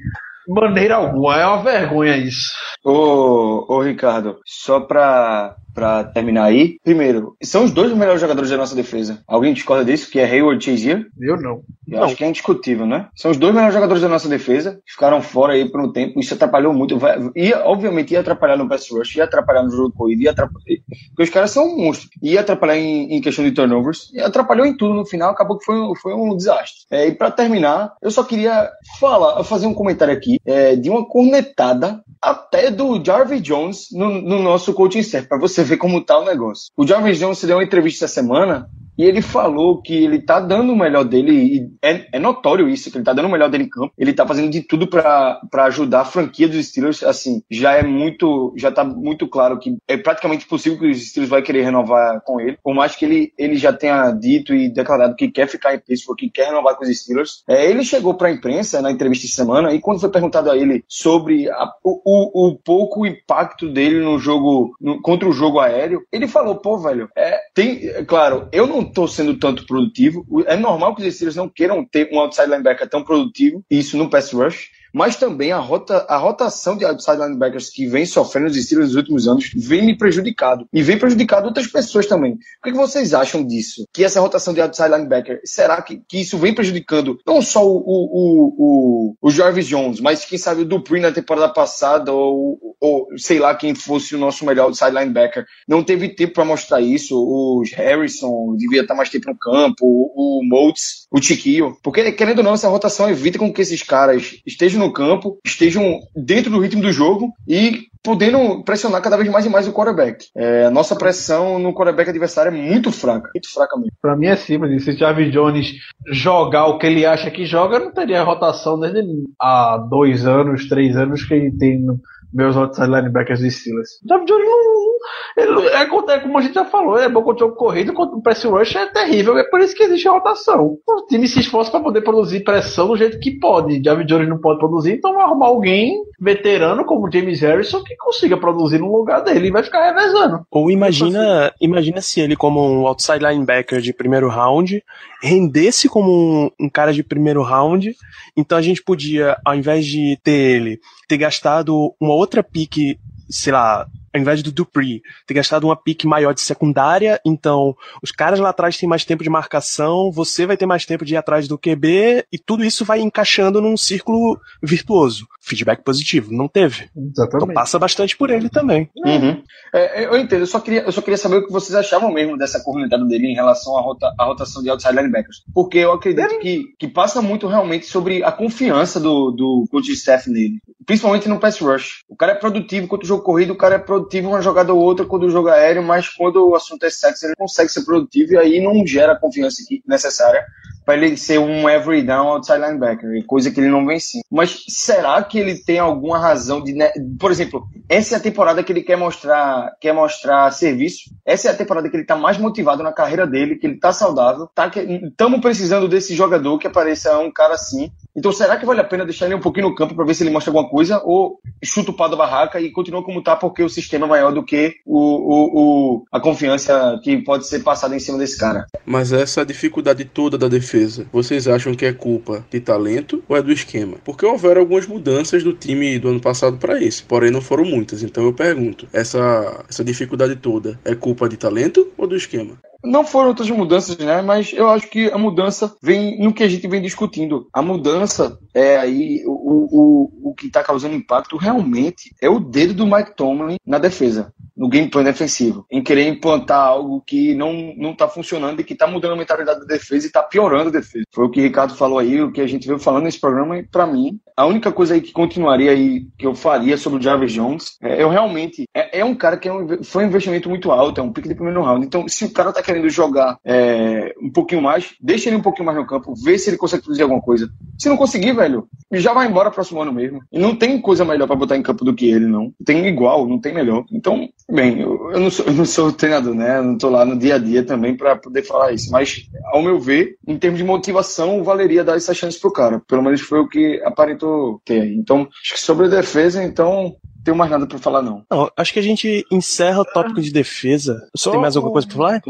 maneira alguma. É uma vergonha isso. Ô, ô Ricardo, só pra, pra terminar aí. Primeiro, são os dois melhores jogadores da nossa defesa. Alguém discorda disso? Que é Hayward e Chazier? Eu não. Eu acho que é indiscutível, né? São os dois melhores jogadores da nossa defesa, que ficaram fora aí por um tempo, isso atrapalhou muito. Vai, ia, obviamente ia atrapalhar no pass rush, ia atrapalhar no jogo de corrida, ia atrapalhar, porque os caras são um monstro. Ia atrapalhar em, em questão de turnovers, e atrapalhou em tudo no final, acabou que foi, um- foi um desastre. É, e pra terminar, eu só queria falar, fazer um comentário aqui, é, de uma cornetada até do Jarvis Jones no, no nosso coaching staff, pra você ver como tá o negócio. O Jarvis Jones deu uma entrevista essa semana, e ele falou que ele tá dando o melhor dele, e é, é notório isso, que ele tá dando o melhor dele em campo. Ele tá fazendo de tudo pra ajudar a franquia dos Steelers. Assim, já é muito, já tá muito claro que é praticamente possível que os Steelers vai querer renovar com ele. Por mais que ele, ele já tenha dito e declarado que quer ficar em Pittsburgh, que quer renovar com os Steelers. É, ele chegou pra imprensa na entrevista de semana e quando foi perguntado a ele sobre a- o, o, o pouco impacto dele no jogo, no- contra o jogo aéreo, ele falou, pô, velho, é, tem, é claro, eu não tô sendo tanto produtivo. É normal que os Steelers não queiram ter um outside linebacker tão produtivo, isso no pass rush. Mas também a, rota, a rotação de outside linebackers que vem sofrendo os Steelers nos últimos anos vem me prejudicado. E vem prejudicado outras pessoas também. O que, vocês acham disso? Que essa rotação de outside linebacker, será que, que isso vem prejudicando não só o, o, o, o, Jarvis Jones, mas quem sabe o Dupree na temporada passada, ou, ou sei lá quem fosse o nosso melhor outside linebacker. Não teve tempo para mostrar isso. O Harrison devia estar mais tempo no campo, o, o Moultz, o Tiquinho. Porque, querendo ou não, essa rotação evita com que esses caras estejam no campo, estejam dentro do ritmo do jogo e podendo pressionar cada vez mais e mais o quarterback. É, nossa pressão no quarterback adversário é muito fraca, muito fraca mesmo. Pra mim é simples. Se o Jarvis Jones jogar o que ele acha que joga, não teria rotação desde há dois anos, três anos que ele tem meus outside linebackers de Steelers. Jarvis Jones não. Ele, é, é como a gente já falou, é bom contra o corrido, contra o press rush é terrível, é por isso que existe a rotação. O time se esforça para poder produzir pressão do jeito que pode. Jarvis Jones não pode produzir, então vai arrumar alguém veterano como James Harrison que consiga produzir no lugar dele e vai ficar revezando. Ou imagina, imagina se ele, como um outside linebacker de primeiro round, rendesse como um, um cara de primeiro round. Então a gente podia, ao invés de ter ele, ter gastado uma outra pique, sei lá, ao invés do Dupree, ter gastado uma pique maior de secundária, então os caras lá atrás têm mais tempo de marcação, você vai ter mais tempo de ir atrás do QB, e tudo isso vai encaixando num círculo virtuoso. Feedback positivo, não teve. Exatamente. Então passa bastante por ele também. Uhum. É, eu entendo, eu só, queria, eu só queria saber o que vocês achavam mesmo dessa cornetada dele em relação à, rota, à rotação de outside linebackers. Porque eu acredito que, que passa muito realmente sobre a confiança do, do coach staff nele. Principalmente no pass rush. O cara é produtivo quando o jogo corrido, o cara é produtivo uma jogada ou outra quando o jogo é aéreo, mas quando o assunto é sexo, ele consegue ser produtivo e aí não gera a confiança necessária para ele ser um every down outside linebacker, coisa que ele não vem sim. Mas será que ele tem alguma razão de, por exemplo, essa é a temporada que ele quer mostrar, quer mostrar serviço. Essa é a temporada que ele tá mais motivado na carreira dele, que ele tá saudável, tá estamos precisando desse jogador que apareça um cara assim. Então será que vale a pena deixar ele um pouquinho no campo para ver se ele mostra alguma coisa ou chuta o pau da barraca e continua como tá porque o sistema é maior do que o, o, o a confiança que pode ser passada em cima desse cara? Mas essa dificuldade toda da defesa defesa, vocês acham que é culpa de talento ou é do esquema? Porque houveram algumas mudanças do time do ano passado para esse, porém não foram muitas. Então eu pergunto, essa, essa dificuldade toda é culpa de talento ou do esquema? Não foram outras mudanças, né? Mas eu acho que a mudança vem no que a gente vem discutindo. A mudança é aí o, o, o que está causando impacto realmente é o dedo do Mike Tomlin na defesa no gameplay defensivo, em querer implantar algo que não não está funcionando e que está mudando a mentalidade da defesa e está piorando a defesa. Foi o que o Ricardo falou aí, o que a gente veio falando nesse programa e para mim a única coisa aí que continuaria aí que eu faria sobre o Jarvis Jones é eu realmente é, é um cara que é um, foi um investimento muito alto, é um pique de primeiro round. Então se o cara está querendo jogar é, um pouquinho mais, deixa ele um pouquinho mais no campo, vê se ele consegue produzir alguma coisa. Se não conseguir, velho, já vai embora próximo ano mesmo. E não tem coisa melhor para botar em campo do que ele, não. Tem igual, não tem melhor. Então Bem, eu, eu, não sou, eu não sou treinador, né? Eu não estou lá no dia a dia também para poder falar isso. Mas, ao meu ver, em termos de motivação, valeria dar essa chance pro cara. Pelo menos foi o que aparentou ter aí. Então, acho que sobre a defesa, então, tenho mais nada para falar, não. Não, acho que a gente encerra o tópico de defesa. Você só, tem mais alguma coisa para falar?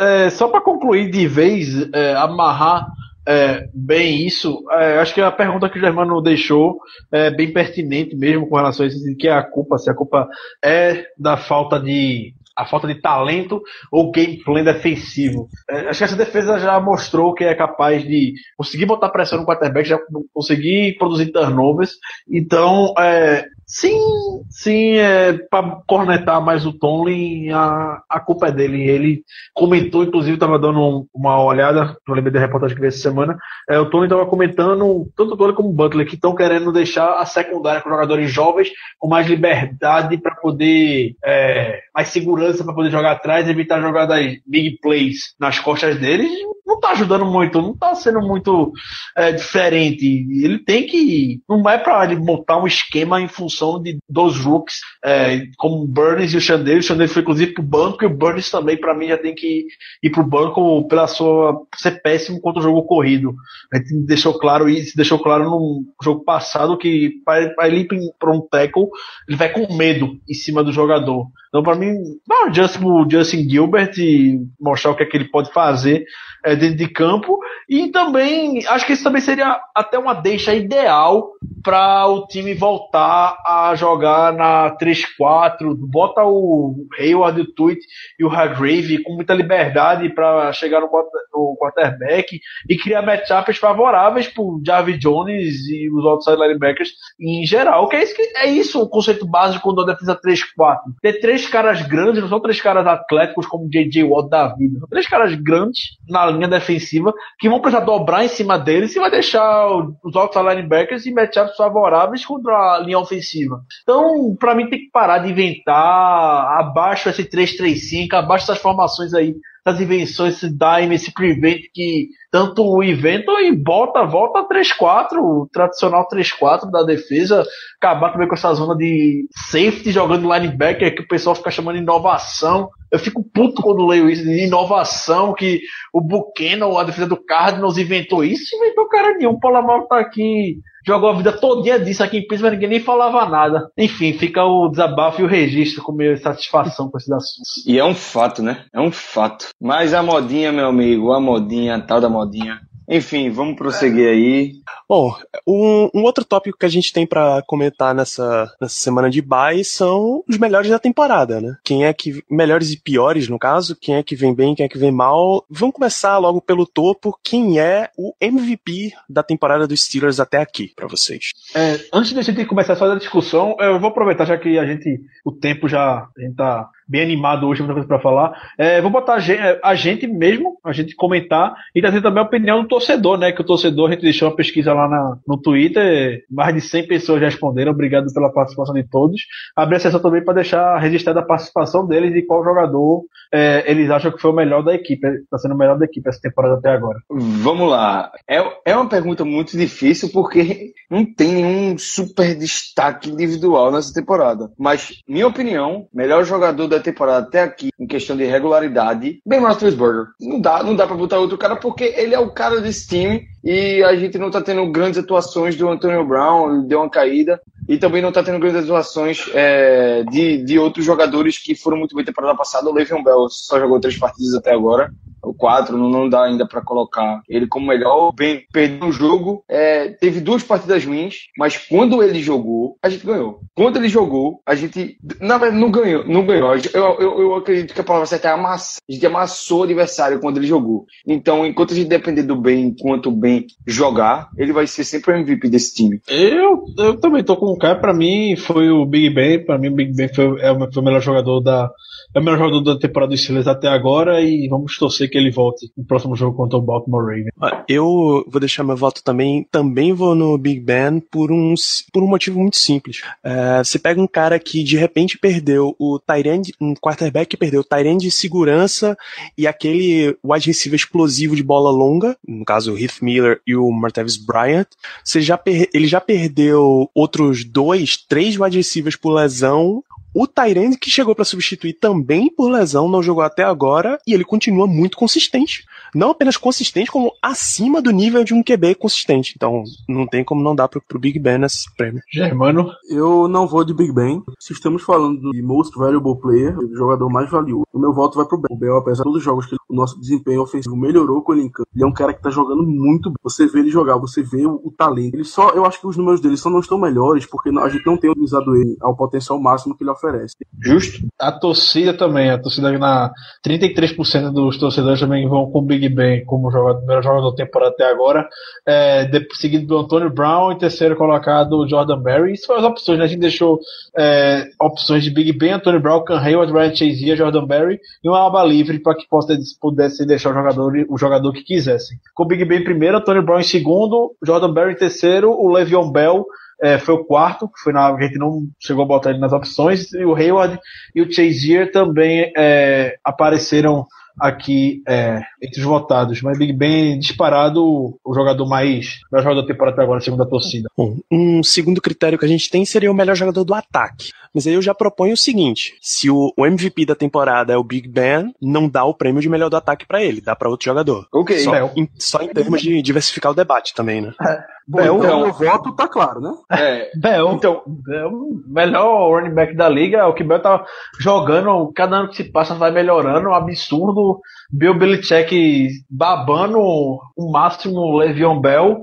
É, só para concluir de vez, é, amarrar é, bem isso. É, acho que a pergunta que o Germano deixou é bem pertinente mesmo com relação a isso, de que a culpa, se a culpa é da falta de a falta de talento ou gameplay defensivo. É, acho que essa defesa já mostrou que é capaz de conseguir botar pressão no quarterback, já conseguir produzir turnovers. Então, é, Sim, sim, é, para cornetar mais o Tomlin, a, a culpa é dele. Ele comentou, inclusive, estava dando um, uma olhada, não lembro da reportagem que veio essa semana, é, o Tomlin estava comentando, tanto o Tomlin como o Butler, que estão querendo deixar a secundária com jogadores jovens com mais liberdade para poder, é, mais segurança para poder jogar atrás, evitar jogadas big plays nas costas deles. Não está ajudando muito, não está sendo muito é, diferente. Ele tem que, não é para montar um esquema em função de, dos rooks, é, como o Burns e o Chandler. O Chandler foi inclusive pro banco e o Burns também, para mim, já tem que ir pro banco pela sua ser péssimo contra o jogo corrido. A gente deixou claro isso, deixou claro no jogo passado que para ele ir para um tackle, ele vai com medo em cima do jogador. Então, para mim, não, Justin, o Justin Gilbert e mostrar o que é que ele pode fazer é, dentro de campo. E também, acho que isso também seria até uma deixa ideal para o time voltar a jogar na 3-4. Bota o Hayward, o Tweet e o Hargrave com muita liberdade para chegar no, no quarterback e criar matchups favoráveis para o Jarvis Jones e os outside linebackers em geral. Que é isso, é isso o conceito básico da defesa 3-4. Ter três caras grandes, não são três caras atléticos como J.J. Watt da vida. São três caras grandes na linha defensiva que vão precisar dobrar em cima deles e vai deixar os outside linebackers e matchups favoráveis contra a linha ofensiva. Então, para mim, tem que parar de inventar abaixo esse 3-3-5, abaixo essas formações aí das invenções, esse dime, esse prevent que tanto inventam e bota, volta 3-4, o tradicional 3-4 da defesa, acabar também com essa zona de safety jogando linebacker que o pessoal fica chamando de inovação. Eu fico puto quando leio isso, de inovação, que o Buchanan, a defesa do Cardinals, inventou isso, inventou cara nenhum. O Paulo tá aqui jogou a vida todinha disso aqui em Pittsburgh, ninguém nem falava nada. Enfim, fica o desabafo e o registro com minha satisfação com esses assuntos. E é um fato, né? É um fato. Mas a modinha, meu amigo, a modinha, a tal da modinha, Enfim, vamos prosseguir aí. Bom, um, um outro tópico que a gente tem pra comentar nessa, nessa semana de bye são os melhores da temporada, né? Quem é que. Melhores e piores, no caso, quem é que vem bem, quem é que vem mal. Vamos começar logo pelo topo. Quem é o MVP da temporada dos Steelers até aqui, pra vocês? É, antes de a gente começar só a discussão, eu vou aproveitar, já que a gente, o tempo já, a gente tá bem animado hoje, muita coisa pra falar. É, vou botar a gente, a gente mesmo, a gente comentar e trazer também a opinião do torcedor, né? Que o torcedor, a gente deixou uma pesquisa lá na, no Twitter, mais de 100 pessoas responderam, obrigado pela participação de todos. Abri a sessão também para deixar registrada a participação deles e qual jogador é, eles acham que foi o melhor da equipe, está sendo o melhor da equipe essa temporada até agora. Vamos lá. É, é uma pergunta muito difícil porque não tem nenhum super destaque individual nessa temporada. Mas, minha opinião, melhor jogador da temporada até aqui, em questão de regularidade, Ben Roethlisberger. Não dá, não dá para botar outro cara porque ele é o cara desse time e a gente não tá tendo grandes atuações do Antonio Brown, deu uma caída. E também não tá tendo grandes atuações é, de, de outros jogadores que foram muito bem temporada passada. O Le'Veon Bell só jogou três partidas até agora o 4, não, não dá ainda para colocar ele como melhor. Bem, perdeu o jogo, é, teve duas partidas ruins, mas quando ele jogou, a gente ganhou. Quando ele jogou, a gente, na verdade, não ganhou. Não ganhou. Eu, eu, eu acredito que a palavra certa é amassar. A gente amassou o adversário quando ele jogou. Então, enquanto a gente depender do bem, enquanto o bem jogar, ele vai ser sempre o MVP desse time. Eu, eu também tô com o cara, pra mim foi o Big Ben, pra mim o Big Ben foi, é, o, foi o melhor jogador da, é o melhor jogador da temporada dos Steelers até agora e vamos torcer que ele volte no próximo jogo contra o Baltimore Ravens. Eu vou deixar meu voto também. Também vou no Big Ben por um, por um motivo muito simples. É, você pega um cara que de repente perdeu o Tyrande, um quarterback que perdeu o Tyrande de segurança e aquele wide receiver explosivo de bola longa, no caso o Heath Miller e o Martavis Bryant. Você já ele já perdeu outros dois, três wide receivers por lesão o Tyrande que chegou para substituir também por lesão não jogou até agora e ele continua muito consistente. Não apenas consistente, como acima do nível de um QB consistente. Então não tem como não dar pro, pro Big Ben esse prêmio. Germano? Eu não vou de Big Ben. Se estamos falando de Most Valuable Player, o jogador mais valioso, o meu voto vai pro Ben. O Ben, apesar de todos os jogos que o nosso desempenho ofensivo melhorou com ele em campo, ele é um cara que tá jogando muito bem. Você vê ele jogar, você vê o, o talento. Ele só, eu acho que os números dele só não estão melhores porque a gente não tem utilizado ele ao potencial máximo que ele oferece. Justo? A torcida também, a torcida na 33% dos torcedores também vão com o Big Ben como jogador, melhor jogador da temporada até agora, é, de, seguido do Antônio Brown e terceiro colocado o Jordan Berry. Isso foram as opções, né? A gente deixou é, opções de Big Ben, Antônio Brown, Can Hayward, Ryan Chase, Jordan Berry e uma aba livre para que possa, pudesse deixar o jogador, o jogador que quisesse. Com o Big Ben em primeiro, Antônio Brown em segundo, Jordan Berry em terceiro, o Le'Veon Bell é, foi o quarto, que foi na a gente não chegou a botar ele nas opções, e o Hayward e o Chazier também é, apareceram aqui é, entre os votados, mas Big Ben disparado o jogador mais melhor jogador da temporada até agora, segundo a torcida. Bom, um segundo critério que a gente tem seria o melhor jogador do ataque. Mas aí eu já proponho o seguinte: se o, o MVP da temporada é o Big Ben, não dá o prêmio de melhor do ataque para ele, dá para outro jogador. Ok. Só, em, só em termos de diversificar o debate também, né? Bom, Bel, então o voto tá claro, né? É, Bell, então, Bell, melhor running back da liga, o que Bell tá jogando, cada ano que se passa vai melhorando, um absurdo. Bill Belichick babando o máximo Le'Veon Bell.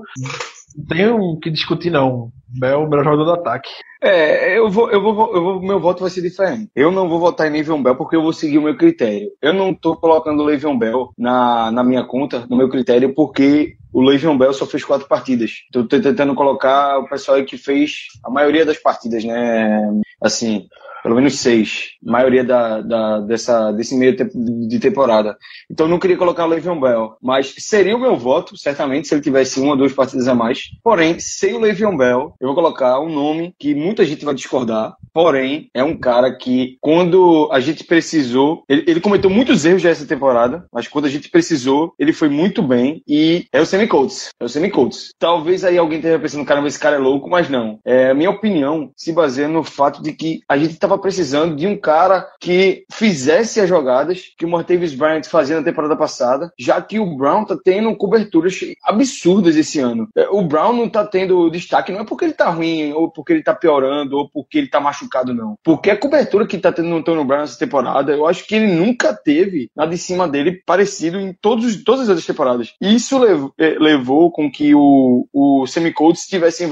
Não tem o que discutir não. Bell, o melhor jogador do ataque. É, eu vou, eu vou, eu vou, meu voto vai ser diferente. Eu não vou votar em Le'Veon Bell porque eu vou seguir o meu critério. Eu não tô colocando o Le'Veon Bell na, na minha conta, no meu critério, porque o Le'Veon Bell só fez quatro partidas. Tô tentando colocar o pessoal que fez a maioria das partidas, né? Assim, pelo menos seis, maioria da, da, dessa, desse meio tempo de temporada. Então não queria colocar o Le'Veon Bell, mas seria o meu voto, certamente, se ele tivesse uma ou duas partidas a mais. Porém, sem o Le'Veon Bell, eu vou colocar um nome que muita gente vai discordar, porém, é um cara que, quando a gente precisou, ele, ele cometeu muitos erros já essa temporada, mas quando a gente precisou, ele foi muito bem e é o Sammy Coates. É o Sammy Coates. Talvez aí alguém esteja pensando, caramba, esse cara é louco, mas não. É, a minha opinião se baseia no fato de que a gente estava precisando de um cara que fizesse as jogadas que o Martavis Bryant fazia na temporada passada, já que o Brown tá tendo coberturas absurdas esse ano. É, O Brown não tá tendo destaque, não é porque ele tá ruim, ou porque ele tá piorando, ou porque ele tá machucado machucado, não. Porque a cobertura que tá tendo no Antônio Brown nessa temporada, eu acho que ele nunca teve nada em cima dele parecido em todos, todas as outras temporadas. Isso levou, eh, levou com que o, o Semicolts tivesse,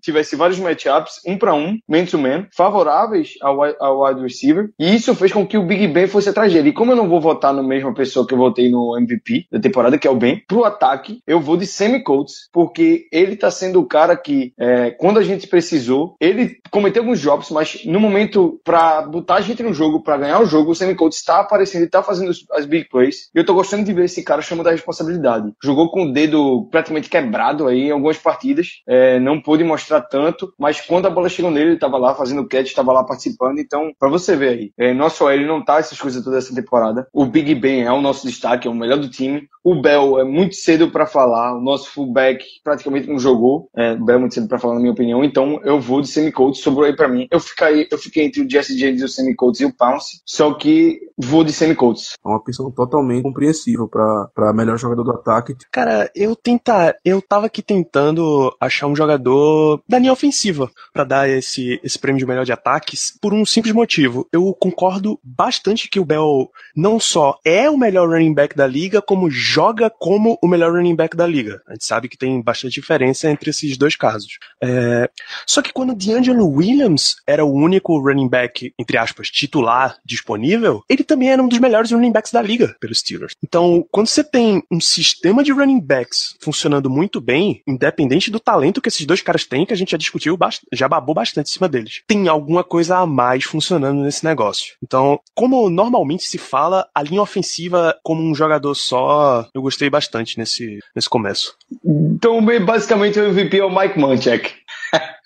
tivesse vários matchups, um para um, man-to-man, favoráveis ao, ao wide receiver. E isso fez com que o Big Ben fosse atrás dele. E como eu não vou votar na mesma pessoa que eu votei no MVP da temporada, que é o Ben, pro ataque, eu vou de Semicolts, porque ele tá sendo o cara que, é, quando a gente precisou, ele cometeu alguns drops, mas no momento pra botar a gente no jogo, pra ganhar o jogo, o Semicolts está aparecendo e tá fazendo as big plays. E eu tô gostando de ver esse cara chamando a responsabilidade. Jogou com o dedo praticamente quebrado aí em algumas partidas, é, não pôde mostrar tanto, mas quando a bola chegou nele, ele tava lá fazendo catch, tava lá participando. Então, pra você ver aí, é, nosso OL não tá essas coisas todas essa temporada. O Big Ben é o nosso destaque, é o melhor do time. O Bell é muito cedo pra falar, o nosso fullback praticamente não jogou. É, o Bell é muito cedo pra falar, na minha opinião. Então, eu vou de semi-coach, sobrou aí pra mim. Eu fiquei, eu fiquei entre o Jesse James e o semi-coach e o Pounce, só que vou de semi-coach. É uma opção totalmente compreensível pra melhor jogador do ataque. Cara, eu tentar, eu tava aqui tentando achar um jogador da linha ofensiva pra dar esse, esse prêmio de melhor de ataques por um simples motivo. Eu concordo bastante que o Bell não só é o melhor running back da liga, como joga como o melhor running back da liga. A gente sabe que tem bastante diferença entre esses dois casos. É, Só que quando o D'Angelo Williams era o único running back, entre aspas, titular disponível, ele também era um dos melhores running backs da liga pelos Steelers. Então, quando você tem um sistema de running backs funcionando muito bem, independente do talento que esses dois caras têm, que a gente já discutiu, já babou bastante em cima deles, tem alguma coisa a mais funcionando nesse negócio. Então, como normalmente se fala, a linha ofensiva como um jogador só, eu gostei bastante nesse, nesse começo. Então, basicamente, o MVP é o Mike Munchak.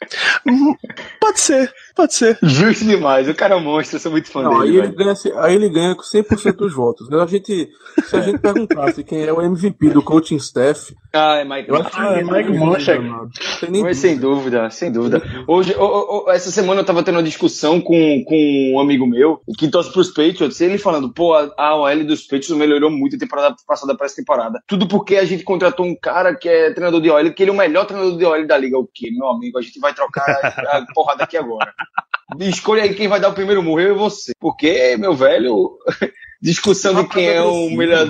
Pode ser, pode ser. Justo demais, o cara é um monstro, eu sou muito fã Não, aí dele. ele, velho. ganha, aí ele ganha com 100% dos votos. A gente, se a gente perguntasse quem é o MVP do coaching staff, Ah, é Mike eu acho que é Mike Mike Munchak. Não tem nem Mas sem dúvida, sem dúvida. Hoje, o- o- o- essa semana eu tava tendo uma discussão com, com um amigo meu que torce pros Patriots, e ele falando, pô, a, a OL dos Patriots melhorou muito a temporada passada para essa temporada. Tudo porque a gente contratou um cara que é treinador de OL, que ele é o melhor treinador de OL da liga. O quê, meu amigo? A gente vai trocar a, a porrada aqui agora. Escolha aí quem vai dar o primeiro murro, eu e você. Porque, meu velho, discussão de quem é o melhor.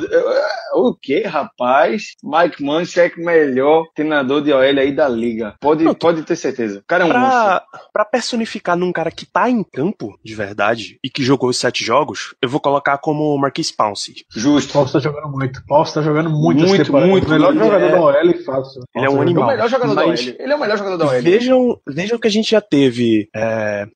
O que, rapaz? Mike Munchak, melhor treinador de OL aí da liga. Pode, Não, pode ter certeza. O cara é um monstro. Pra, pra personificar num cara que tá em campo, de verdade, e que jogou os sete jogos, eu vou colocar como o Marquis Pouncey. Justo. Paulo tá jogando muito. Paulo tá jogando muito, Muito, muito, O melhor muito. jogador É. da OL fácil. Ele é um Ele é animal. o melhor jogador da Mas- OL. Ele é o melhor jogador da OL. Vejam, vejam que a gente já teve é,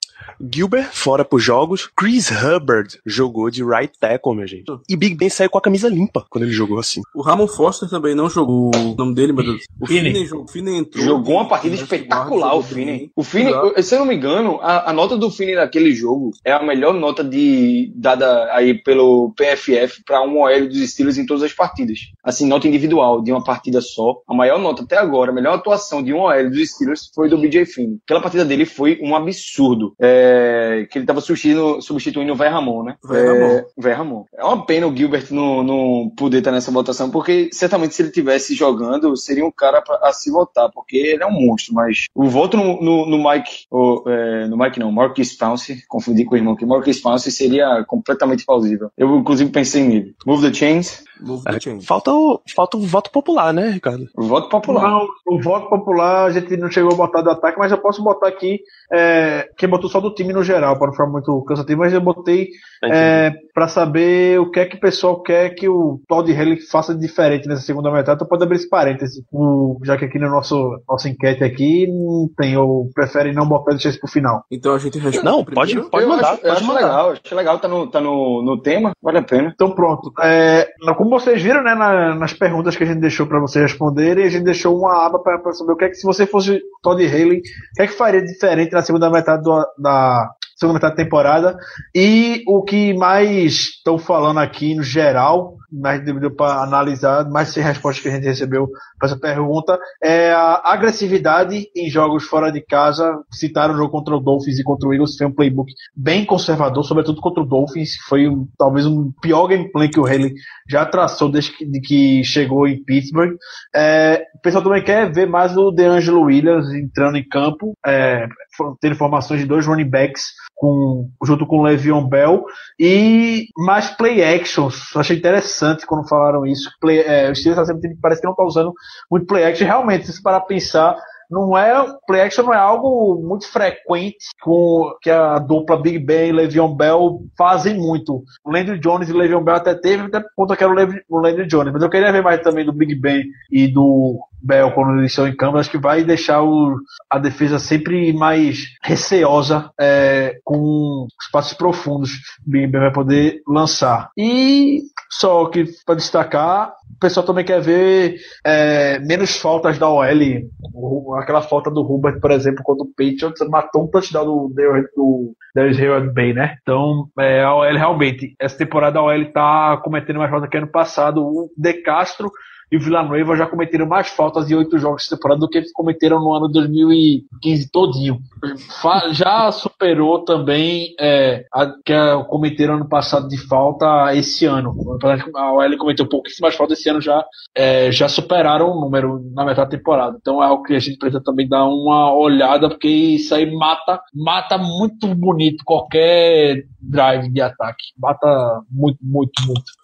Gilbert fora pros jogos, Chris Hubbard jogou de right tackle, minha gente. E Big Ben saiu com a camisa limpa quando ele jogou assim. O Ramon Foster também não jogou. O nome dele, meu Deus. O Finney. Finney jogou. Finney entrou. Jogou uma partida espetacular, o. Finney. O Finney, Exato. se eu não me engano, a, a nota do Finney naquele jogo é a melhor nota de dada aí pelo PFF para um OL dos Steelers em todas as partidas. Assim, nota individual de uma partida só. A maior nota até agora, a melhor atuação de um OL dos Steelers foi do BJ Finney. Aquela partida dele foi um absurdo. É, que ele estava substituindo, substituindo o Ver Ramon, né? Ver Ramon. É, Ramon. É uma pena o Gilbert não, não poder estar nessa votação, porque certamente se ele tivesse jogando, seria um cara pra, a se votar, porque ele é um monstro, mas o voto no, no, no Mike, o, é, no Mike não, Marcus Pounce, confundi com o irmão aqui, Marcus Pounce seria completamente plausível. Eu, inclusive, pensei nele. Move the Chains, É, falta, o, falta o voto popular, né, Ricardo? voto popular. Não, o voto popular a gente não chegou a botar do ataque, mas eu posso botar aqui é, quem botou só do time no geral, para não ficar muito cansativo, mas eu botei é, para saber o que é que o pessoal quer que o Todd Haley faça de diferente nessa segunda metade. Então pode abrir esse parêntese, o, já que aqui no nosso nossa enquete aqui não tem, ou prefere não botar deixar isso pro final. Então a gente responde. Não, pode, primeiro. pode eu mandar, acho, eu pode acho mandar. legal, acho legal, tá no, tá no, no tema, vale a pena. Então pronto. É, como vocês viram, né, na- nas perguntas que a gente deixou para vocês responderem, a gente deixou uma aba para saber o que é que se você fosse Todd Haley, o que é que faria diferente na segunda metade do- da segunda metade da temporada. E o que mais estão falando aqui no geral mais deu para analisar, mais sem respostas que a gente recebeu para essa pergunta, é a agressividade em jogos fora de casa. Citaram o jogo contra o Dolphins e contra o Eagles, foi um playbook bem conservador, sobretudo contra o Dolphins, foi um, talvez um pior gameplay que o Haley já traçou desde que, que chegou em Pittsburgh. É, o pessoal também quer ver mais o DeAngelo Williams entrando em campo, é, ter informações de dois running backs com, junto com o Le'Veon Bell e mais play actions. Achei interessante quando falaram isso. Play, é, o Steelers tá parece que não está usando muito play action. Realmente, se para pensar, não é play action não é algo muito frequente com que a dupla Big Ben e Le'Veon Bell fazem muito. O Landry Jones e Le'Veon Bell até teve, até por conta que era o Landry Jones, mas eu queria ver mais também do Big Ben e do Bell quando eles estão em campo, acho que vai deixar o, a defesa sempre mais receosa é, com espaços profundos. O Big Ben vai poder lançar. E só que para destacar, pessoal também quer ver é, menos faltas da OL. Aquela falta do Hubert, por exemplo, quando o Patriots matou um touchdown do, do Darius Hayward Bay, né? Então, é, a OL realmente, essa temporada a OL tá cometendo mais falta que ano passado. O De Castro e o Villanueva já cometeram mais faltas em oito jogos de temporada do que eles cometeram no ano 2015 todinho. Já superou também é, a que cometeram ano passado de falta esse ano. A OL cometeu pouquíssimas faltas esse ano, já, é, já superaram o número na metade da temporada. Então é algo que a gente precisa também dar uma olhada, porque isso aí mata, mata muito bonito qualquer drive de ataque. Mata muito, muito, muito.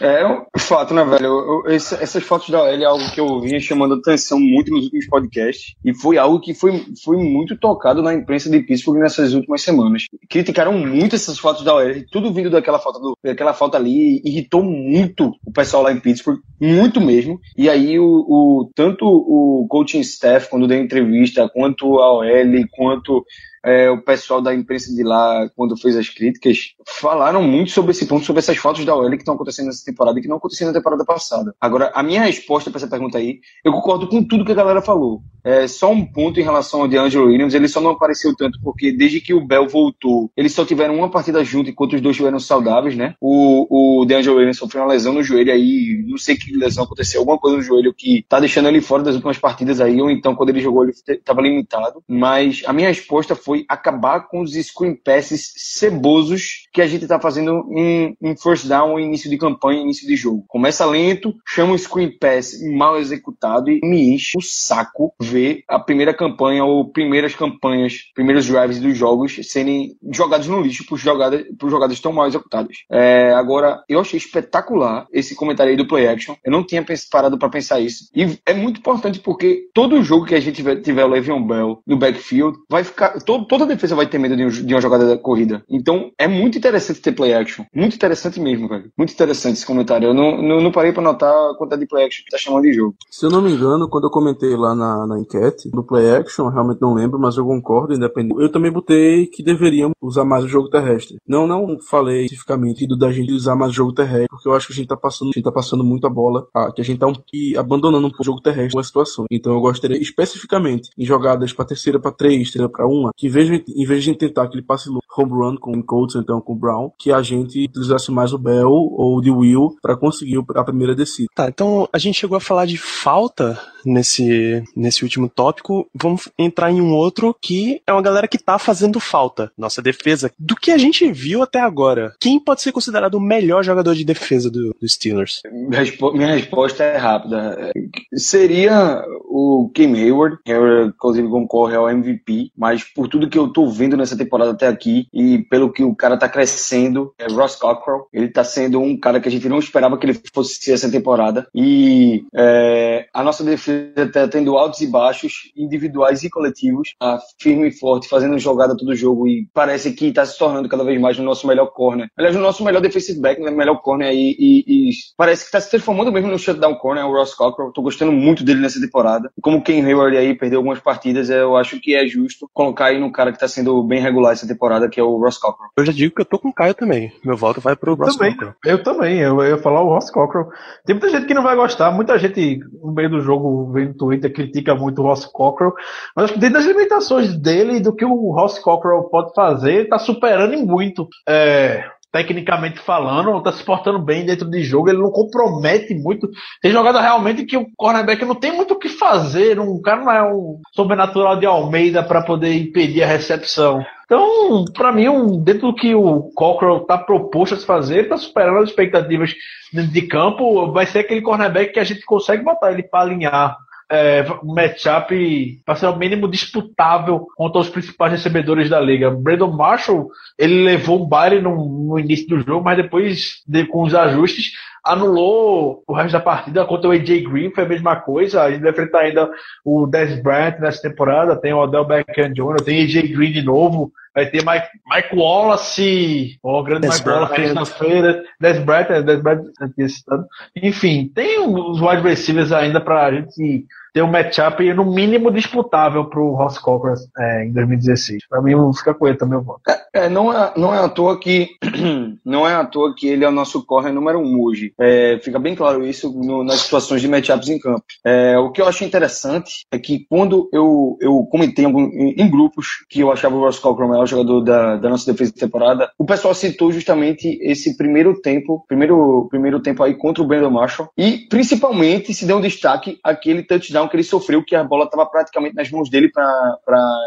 É um fato, né, velho? Esse, essas fotos da OL é algo que eu vinha chamando atenção muito nos últimos podcasts e foi algo que foi, foi muito tocado na imprensa de Pittsburgh nessas últimas semanas. Criticaram muito essas fotos da OL, tudo vindo daquela foto, do, daquela foto ali, irritou muito o pessoal lá em Pittsburgh, muito mesmo. E aí, o, o tanto o coaching staff, quando deu entrevista, quanto a OL, quanto é, o pessoal da imprensa de lá, quando fez as críticas, falaram muito sobre esse ponto, sobre essas fotos da OL que estão acontecendo nessa temporada e que não aconteceram na temporada passada. Agora, a minha resposta para essa pergunta aí, eu concordo com tudo que a galera falou. É, só um ponto em relação ao DeAngelo Williams, ele só não apareceu tanto porque desde que o Bell voltou, eles só tiveram uma partida junto enquanto os dois estiveram saudáveis, né? O, o DeAngelo Williams sofreu uma lesão no joelho aí, não sei que lesão aconteceu, alguma coisa no joelho que tá deixando ele fora das últimas partidas aí, ou então quando ele jogou ele estava limitado. Mas a minha resposta foi foi acabar com os screen passes cebosos que a gente está fazendo em, em first down, início de campanha, início de jogo. Começa lento, chama o screen pass mal executado e me enche o saco ver a primeira campanha ou primeiras campanhas, primeiros drives dos jogos serem jogados no lixo por jogadas, por jogadas tão mal executadas. É, agora, eu achei espetacular esse comentário aí do play action. Eu não tinha parado para pensar isso. E é muito importante porque todo jogo que a gente tiver, tiver o Le'Veon Bell no backfield, vai ficar. Todo, toda defesa vai ter medo de, um, de, uma jogada da corrida. Então, é muito interessante ter play action. Muito interessante mesmo, velho. Muito interessante esse comentário. Eu não, não, não parei pra notar a quantidade de play action que tá chamando de jogo. Se eu não me engano, quando eu comentei lá na, na enquete do play action, realmente não lembro, mas eu concordo, independente. Eu também botei que deveriam usar mais o jogo terrestre. Não, não falei especificamente do da gente usar mais o jogo terrestre, porque eu acho que a gente tá passando, a gente tá passando muito a bola, que a gente tá um, abandonando um pouco o jogo terrestre uma situação. Então eu gostaria especificamente em jogadas para terceira para três, terceira para uma, que vejam em vez de tentar aquele passe home run com o Colts, então com o Brown, que a gente utilizasse mais o Bell ou o de Will para conseguir a primeira descida. Tá, então a gente chegou a falar de falta nesse, nesse último tópico. Vamos entrar em um outro que é uma galera que tá fazendo falta. Nossa defesa. Do que a gente viu até agora, quem pode ser considerado o melhor jogador de defesa do, do Steelers? Minha resposta é rápida. Seria o Kim Hayward, que inclusive concorre ao MVP, mas por tudo que eu tô vendo nessa temporada até aqui e pelo que o cara tá crescendo, é Ross Cockrell. Ele tá sendo um cara que a gente não esperava que ele fosse ser essa temporada. E é, a nossa defesa tá tendo altos e baixos, individuais e coletivos, tá firme e forte, fazendo jogada todo jogo e parece que tá se tornando cada vez mais o nosso melhor corner. Aliás, o nosso melhor defensive back, né? melhor corner aí. E, e, parece que tá se transformando mesmo no shutdown corner, o Ross Cockrell. Tô gostando muito dele nessa temporada. Como Ken Hayward aí perdeu algumas partidas, eu acho que é justo colocar aí no cara que tá sendo bem regular essa temporada, que é o Ross Cockrell. Eu já digo que eu tô com o Caio também. Meu voto vai pro Ross também, Cockrell. Eu também, eu, eu ia falar o Ross Cockrell. Tem muita gente que não vai gostar, muita gente no meio do jogo, vem no Twitter, critica muito o Ross Cockrell, mas acho que dentro das limitações dele, do que o Ross Cockrell pode fazer, ele tá superando em muito. É, tecnicamente falando, tá se portando bem dentro de jogo, ele não compromete muito. Tem jogada realmente que o cornerback não tem muito o que fazer, um cara não é um sobrenatural de Almeida para poder impedir a recepção. Então, para mim, um, dentro do que o Cockrell está proposto a se fazer, está superando as expectativas de campo, vai ser aquele cornerback que a gente consegue botar ele para alinhar é, um matchup para ser o mínimo disputável contra os principais recebedores da liga. Brandon Marshall, ele levou um baile no, no início do jogo, mas depois, de, com os ajustes, anulou o resto da partida contra o AJ Green, foi a mesma coisa. A gente vai enfrentar ainda o Des Bryant nessa temporada, tem o Odell Beckham Jr., tem AJ Green de novo, vai ter Mike, Mike Wallace, o grande Des Mike Wallace Bryant. na feira, Des Bryant, é, Des Bryant, citado. Enfim, tem os wide receivers ainda pra gente ter um matchup no mínimo disputável pro Ross Cochran é, em 2016. Pra mim, fica com ele também o voto. É, não é, não é à toa que não é à toa que ele é o nosso corner número um hoje. É, fica bem claro isso no- nas situações de matchups em campo. É, o que eu acho interessante é que quando eu, eu comentei em, em- grupos que eu achava o Ross Cochran o melhor jogador da, da nossa defesa de temporada, o pessoal citou justamente esse primeiro tempo, primeiro, primeiro tempo aí contra o Brandon Marshall e principalmente se deu um destaque aquele touchdown que ele sofreu, que a bola estava praticamente nas mãos dele para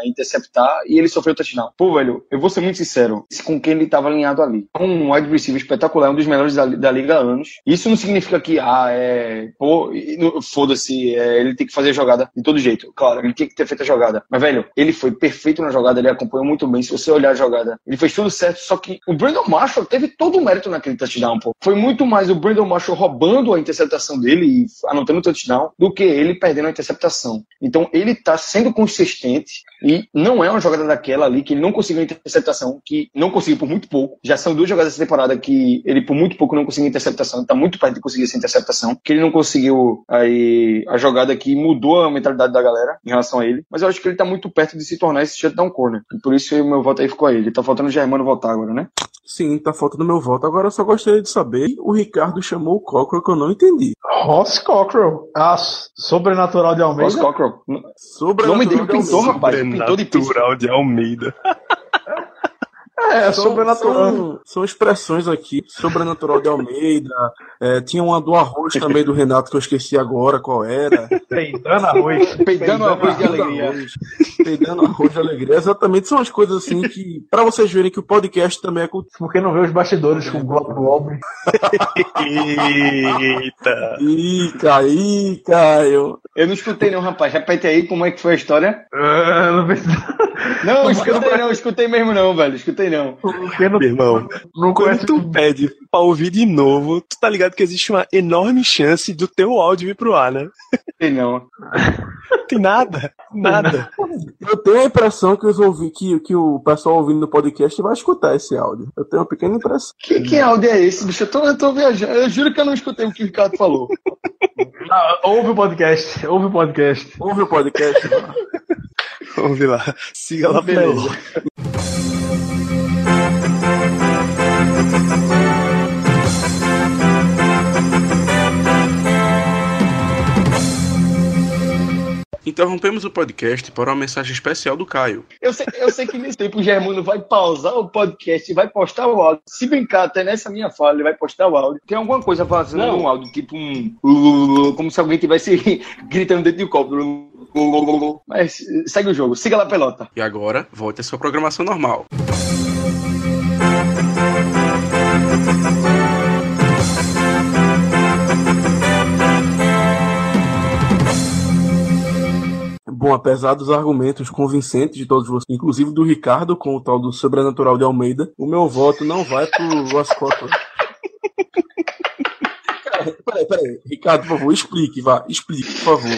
interceptar e ele sofreu o touchdown. Pô, velho, eu vou ser muito sincero, com quem ele estava alinhado ali. Um wide receiver espetacular, um dos melhores da, da liga há anos. Isso não significa que, ah, é. Pô, foda-se, é, ele tem que fazer a jogada de todo jeito. Claro, ele tinha que ter feito a jogada. Mas, velho, ele foi perfeito na jogada, ele acompanhou muito bem. Se você olhar a jogada, ele fez tudo certo. Só que o Brandon Marshall teve todo o mérito naquele touchdown, pô. Foi muito mais o Brandon Marshall roubando a interceptação dele e anotando o touchdown do que ele perdendo a interceptação. Então, ele tá sendo consistente e não é uma jogada daquela ali que ele não conseguiu interceptação, que não conseguiu por muito pouco. Já são duas jogadas dessa temporada que ele por muito pouco não conseguiu interceptação, tá muito perto de conseguir essa interceptação, que ele não conseguiu aí a jogada que mudou a mentalidade da galera em relação a ele, mas eu acho que ele tá muito perto de se tornar esse shutdown corner. E por isso o meu voto aí ficou a ele. Tá faltando o Germano votar agora, né? Sim, tá faltando meu voto. Agora eu só gostaria de saber. O Ricardo chamou o Cockrell que eu não entendi. Ross Cockrell, a sobrenatural de Almeida. Ross Cockrell. Sobre O nome dele pintou, rapaz. Pintou de. Sobrenatural de Almeida. É, São, sobrenatural. são, são expressões aqui. Sobrenatural de Almeida. É, tinha uma do arroz também do Renato que eu esqueci agora qual era. Peidando arroz. Peidando arroz de alegria. arroz, Peidando arroz de alegria. Exatamente, são as coisas assim que. Pra vocês verem que o podcast também é cultura. Porque não vê os bastidores com o Globo Goblin. Eita. Ih, Caí, Caio. Eu não escutei não, rapaz. Repete aí como é que foi a história. Ah, não Não, escutei não, escutei mesmo não, velho. Escutei não. Porque não, Meu irmão, não quando tu pede pra ouvir de novo, tu tá ligado que existe uma enorme chance do teu áudio vir pro ar, né? Escutei não. Tem nada, nada. Eu tenho a impressão que, os ouvi, que, que o pessoal ouvindo no podcast vai escutar esse áudio. Eu tenho uma pequena impressão. Que, que áudio é esse, bicho? Eu tô, eu tô viajando. Eu juro que eu não escutei o que o Ricardo falou. Ah, ouve o podcast, ouve o podcast. Ouve o podcast. Vamos ver lá. Siga lá Beleza. pelo. Interrompemos o podcast para uma mensagem especial do Caio. Eu sei, eu sei que nesse tempo o Germano vai pausar o podcast e vai postar o áudio. Se brincar, até nessa minha fala, ele vai postar o áudio. Tem alguma coisa fazendo Não. um áudio, tipo um. Como se alguém estivesse gritando dentro do copo. Mas segue o jogo. Siga lá, pelota. E agora, volte à sua programação normal. Bom, apesar dos argumentos convincentes de todos vocês, inclusive do Ricardo com o tal do sobrenatural de Almeida, o meu voto não vai pro Ross. Peraí, Peraí, peraí. Ricardo, por favor, explique, vá. Explique, por favor.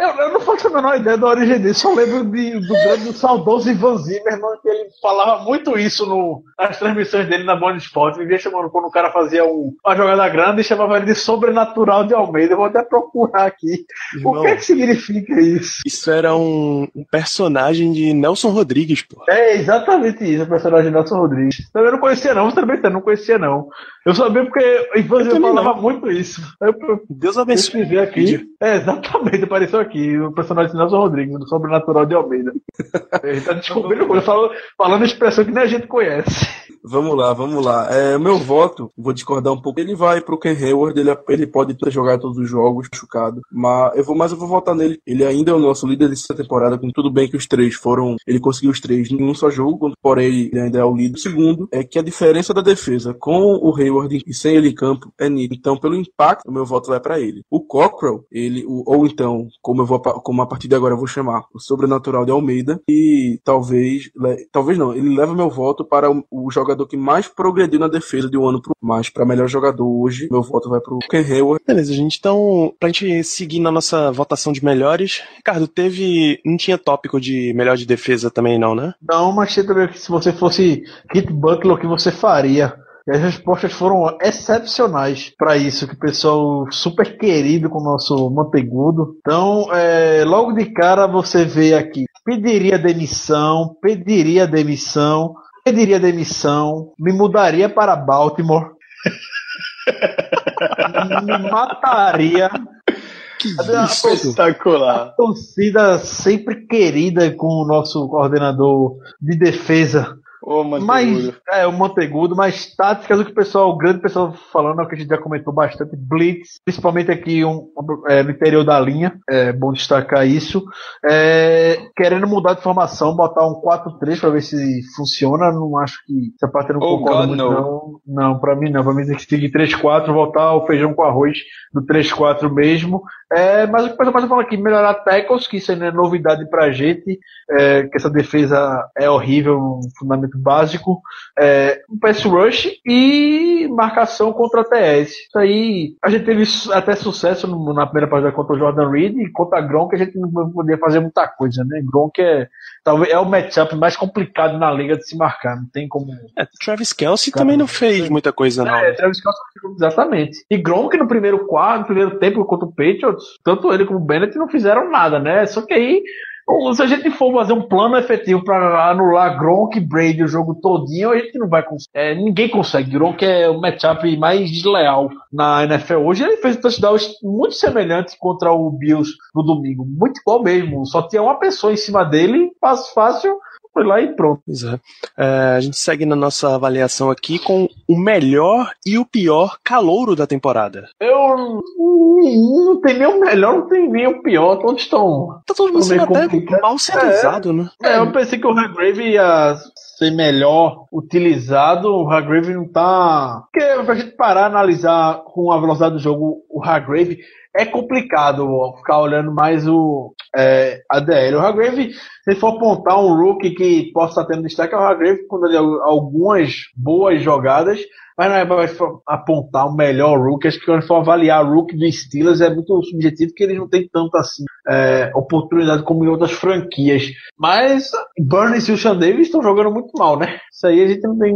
Eu, eu não faço a menor ideia da origem disso, só lembro de, do grande saudoso Ivan Zimmerman, que ele falava muito isso no, nas transmissões dele na Band Esporte. Vivia chamando quando o cara fazia um, uma jogada grande e chamava ele de sobrenatural de Almeida. Eu vou até procurar aqui. O Irmão, que, é que significa isso? isso era um, um personagem de Nelson Rodrigues, pô. É exatamente isso, o personagem de Nelson Rodrigues. Também não conhecia, não, você também não conhecia, não. Eu sabia porque Eu eu também falava muito isso. Eu, eu Deus abençoe. escrevi aqui. É, exatamente, apareceu aqui. O personagem de Nelson Rodrigues, do Sobrenatural de Almeida. Ele tá descobrindo coisa, falando, falando expressão que nem a gente conhece. Vamos lá, vamos lá. É, meu voto, vou discordar um pouco. Ele vai pro Ken Hayward, ele, ele pode ter jogado todos os jogos, machucado. Mas eu vou, mas eu vou votar nele. Ele ainda é o nosso líder dessa temporada, com tudo bem que os três foram. Ele conseguiu os três em um só jogo, porém ele ainda é o líder. O segundo é que a diferença da defesa com o Hayward e sem ele em campo é nítida. Então, pelo impacto, o meu voto vai pra ele. O Cockrell, ele, o- ou então, como eu vou, como a partir de agora eu vou chamar, o sobrenatural de Almeida, e talvez, talvez não, ele leva meu voto para o, o jogador que mais progrediu na defesa de um ano pro mais para melhor jogador hoje. Meu voto vai pro Ken Hayward. Beleza, gente. Então, pra gente seguir na nossa votação de melhores, Ricardo, teve. Não tinha tópico de melhor de defesa também, não, né? Não, mas você também que se você fosse Kit Butler, o que você faria? E as respostas foram excepcionais para isso, que o pessoal super querido com o nosso Montegudo. Então, é, logo de cara você vê aqui, pediria demissão, pediria demissão, pediria demissão, me mudaria para Baltimore, me mataria. A- Espetacular. a torcida sempre querida com o nosso coordenador de defesa. Ô, Mas, é, o Montegudo, mas táticas, o que o pessoal, o grande pessoal falando, é o que a gente já comentou bastante, Blitz, principalmente aqui um, é, no interior da linha, é bom destacar isso. É, querendo mudar de formação, botar um 4-3 para ver se funciona, não acho que se a parte não Oh, concorda God, muito, no. não. Não, pra mim não, pra mim tem que seguir 3-4, voltar ao feijão com arroz do 3-4 mesmo. É, mas o pessoal tá falando aqui, melhorar tackles, que isso não é novidade pra gente, é, que essa defesa é horrível, um fundamento básico, é, um pass rush e marcação contra TS. Isso aí, a gente teve até sucesso no- na primeira partida contra o Jordan Reed e contra Gronk a gente não podia fazer muita coisa, né? Gronk é, talvez, é o matchup mais complicado na liga de se marcar, não tem como... É, Travis Kelsey também não fez muita coisa, não. É, Travis Kelce, exatamente. E Gronk no primeiro quarto, no primeiro tempo contra o Patriots, tanto ele como o Bennett não fizeram nada, né? Só que aí, se a gente for fazer um plano efetivo para anular Gronk e Brady o jogo todinho, a gente não vai conseguir. É, ninguém consegue. Gronk é o matchup mais desleal na NFL hoje. Ele fez touchdowns muito semelhantes contra o Bills no domingo. Muito igual mesmo. Só tinha uma pessoa em cima dele, fácil, fácil. Foi lá e pronto. É. É, a gente segue na nossa avaliação aqui com o melhor e o pior calouro da temporada. Eu não tem nem o melhor, não tem nem o pior. Todos estão. Tá todo mundo sendo até complicado. mal serializado, né? É, eu pensei que o Hargrave ia ser melhor utilizado. O Hargrave não tá. Porque pra gente parar analisar com a velocidade do jogo o Hargrave é complicado ó, ficar olhando mais o é, ADL. O Hargrave, se for apontar um rookie que possa estar tendo destaque, é o Hargrave ele algumas boas jogadas. Mas não é pra apontar o melhor rookie. Acho que quando for avaliar o rookie do Steelers é muito subjetivo, porque eles não têm tanto assim é, oportunidade como em outras franquias. Mas Burns e o Sean Davis estão jogando muito mal, né? Isso aí a gente não tem,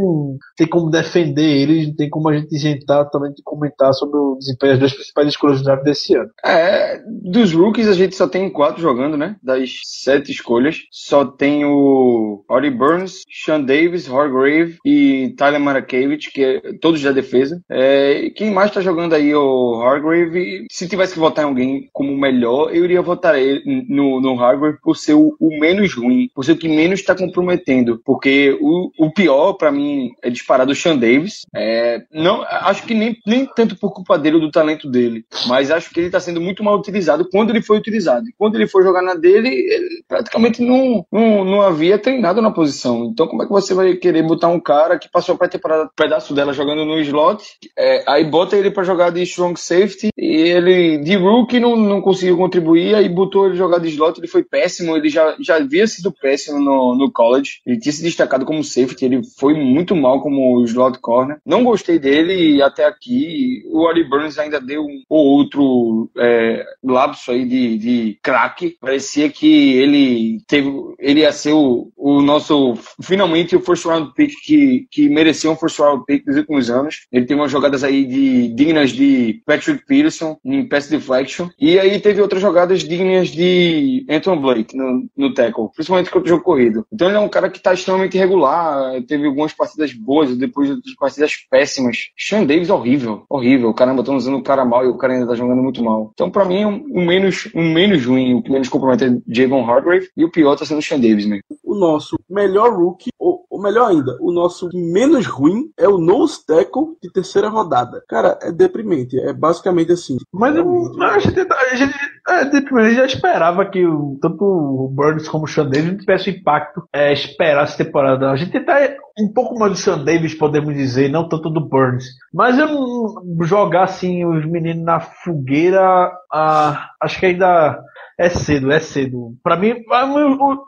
tem como defender eles, não tem como a gente isentar também de comentar sobre o desempenho das duas principais escolhas do draft desse ano. É, dos rookies a gente só tem quatro jogando, né? Das sete escolhas. Só tem o Audie Burns, Sean Davis, Hargrave e Tyler Marakevich, que é todos da defesa. É, quem mais tá jogando aí o Hargrave? Se tivesse que votar em alguém como melhor, eu iria votar ele no, no Hargrave por ser o, o menos ruim, por ser o que menos está comprometendo. Porque o, o pior, pra mim, é disparado o Sean Davis. É, não, acho que nem, nem tanto por culpa dele ou do talento dele, mas acho que ele está sendo muito mal utilizado quando ele foi utilizado. Quando ele foi jogar na dele, ele praticamente não, não, não havia treinado na posição. Então, como é que você vai querer botar um cara que passou a temporada, pedaço dela jogando no slot, é, aí bota ele para jogar de strong safety e ele de rookie não, não conseguiu contribuir, aí botou ele jogar de slot, ele foi péssimo, ele já, já havia sido péssimo no, no college, ele tinha se destacado como safety, ele foi muito mal como slot corner. Não gostei dele e até aqui o Oli Burns ainda deu um ou outro é, lapso aí de, de craque. Parecia que ele teve, ele ia ser o, o nosso, finalmente, o first round pick que, que um first round pick dos últimos anos. Ele tem umas jogadas aí de, dignas de Patrick Peterson em pass deflection. E aí teve outras jogadas dignas de Anton Blake no, no tackle, principalmente contra o jogo corrido. Então ele é um cara que está extremamente irregular, teve algumas partidas boas, depois outras partidas péssimas. Sean Davis horrível, horrível. Caramba, estão usando o cara mal e o cara ainda tá jogando muito mal. Então, para mim, um, um, menos, um menos ruim, o que menos compromete é Javon Hargrave e o pior tá sendo o Sean Davis, né? O nosso melhor rookie, ou, ou melhor ainda, o nosso menos ruim é o nose tackle de terceira rodada. Cara, é deprimente. É basicamente assim. Mas eu, a gente, a gente, é, deprimente, a gente já esperava que o, tanto o Burns como o Sean Davis tivesse impacto é, esperar essa temporada. A gente tá um pouco mais do Sean Davis, podemos dizer, não tanto do Burns. Mas eu não jogar assim os meninos na fogueira, ah, acho que ainda é cedo, é cedo. Para mim,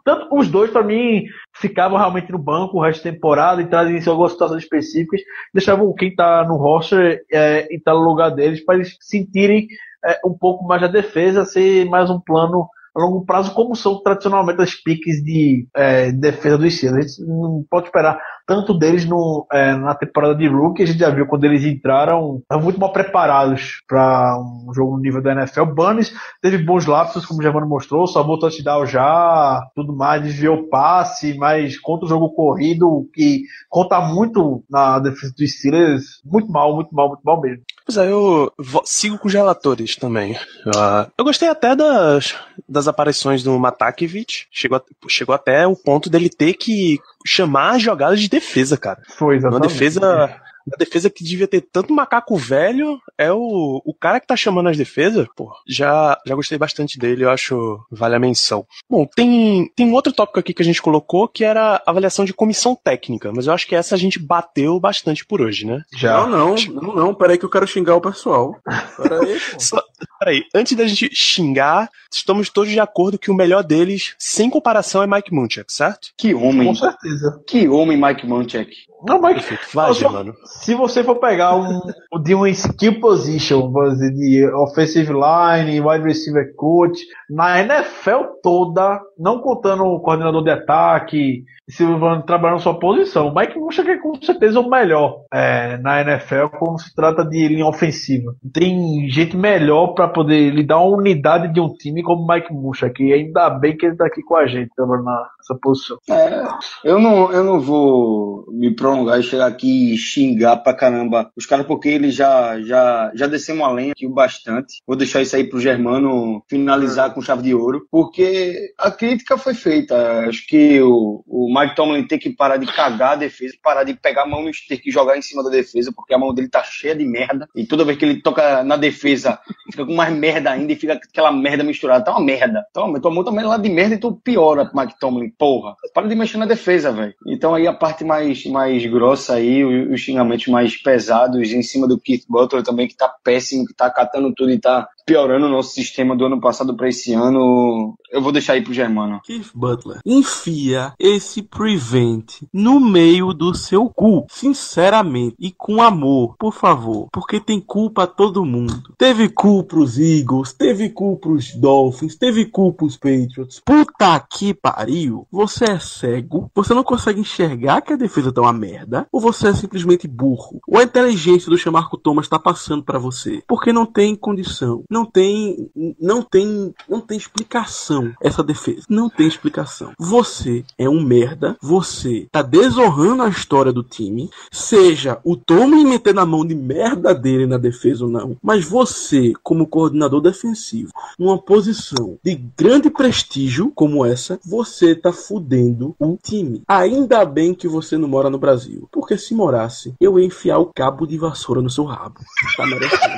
tanto os dois para mim ficavam realmente no banco o resto da temporada e trazem algumas situações específicas, deixavam quem tá no roster é, e tá no lugar deles para eles sentirem é, um pouco mais a defesa, ser mais um plano a longo prazo, como são tradicionalmente as piques de é, defesa dos Steelers. A gente não pode esperar tanto deles no, é, na temporada de rookie, a gente já viu quando eles entraram, estavam muito mal preparados para um jogo no nível da NFL. Bunnies teve bons lapsos, como o Germano mostrou, botou touchdown já, tudo mais, desviou o passe, mas contra o jogo corrido, que conta muito na defesa dos Steelers, muito mal, muito mal, muito mal mesmo. Pois é, eu sigo com os relatores também. Uh, eu gostei até das, das aparições do Matakevich. Chegou, chegou até o ponto dele ter que chamar jogadas de defesa, cara. Foi, exatamente. Uma defesa a defesa que devia ter tanto macaco velho é o, o cara que tá chamando as defesas. Pô, já, já gostei bastante dele, eu acho vale a menção. Bom, tem, tem um outro tópico aqui que a gente colocou que era avaliação de comissão técnica, mas eu acho que essa a gente bateu bastante por hoje, né? Já. Não, não, não, não peraí que eu quero xingar o pessoal. Peraí, Só, peraí, antes da gente xingar, estamos todos de acordo que o melhor deles, sem comparação, é Mike Munchak, certo? Que homem. Com certeza. Que homem, Mike Munchak. Não, Mike. Vai, mano se você for pegar um de uma skill position, dizer, de offensive line, wide receiver coach, na NFL toda, não contando o coordenador de ataque, se trabalhando sua posição, o Mike Munchak é com certeza o melhor é, na NFL quando se trata de linha ofensiva. Tem gente melhor para poder lidar uma unidade de um time como o Mike Munchak, e ainda bem que ele tá aqui com a gente trabalhando nessa posição. É, eu não, eu não vou me prolongar e chegar aqui e xingar pra caramba os caras, porque eles já, já, já descemos a lenha aqui bastante. Vou deixar isso aí pro Germano finalizar com chave de ouro, porque a crítica foi feita. Acho que o, o Mike Tomlin tem que parar de cagar a defesa, parar de pegar a mão no stick e jogar em cima da defesa, porque a mão dele tá cheia de merda. E toda vez que ele toca na defesa, fica com mais merda ainda e fica aquela merda misturada. Tá uma merda. Toma, tua mão tá lá de merda e tu piora, Mike Tomlin, porra. Para de mexer na defesa, velho. Então aí a parte mais, mais grossa aí, os xingamentos mais pesados em cima do Keith Butler também, que tá péssimo, que tá catando tudo e tá piorando o nosso sistema do ano passado para esse ano. Eu vou deixar aí pro Germano. Keith Butler, enfia esse prevent no meio do seu cu, sinceramente e com amor, por favor, porque tem culpa todo mundo. Teve cu pros Eagles, teve cu pros Dolphins, teve cu pros Patriots. Puta que pariu. Você é cego, você não consegue enxergar que a defesa tá uma merda, ou você é simplesmente burro. Ou a inteligência do Chamarco Thomas tá passando para você, porque não tem condição não tem, não tem, não tem explicação essa defesa. Não tem explicação. Você é um merda, você tá desonrando a história do time, seja o Tommy metendo a mão de merda dele na defesa ou não, mas você, como coordenador defensivo, numa posição de grande prestígio como essa, você tá fudendo o time. Ainda bem que você não mora no Brasil, porque se morasse, eu ia enfiar o cabo de vassoura no seu rabo. Tá merecendo.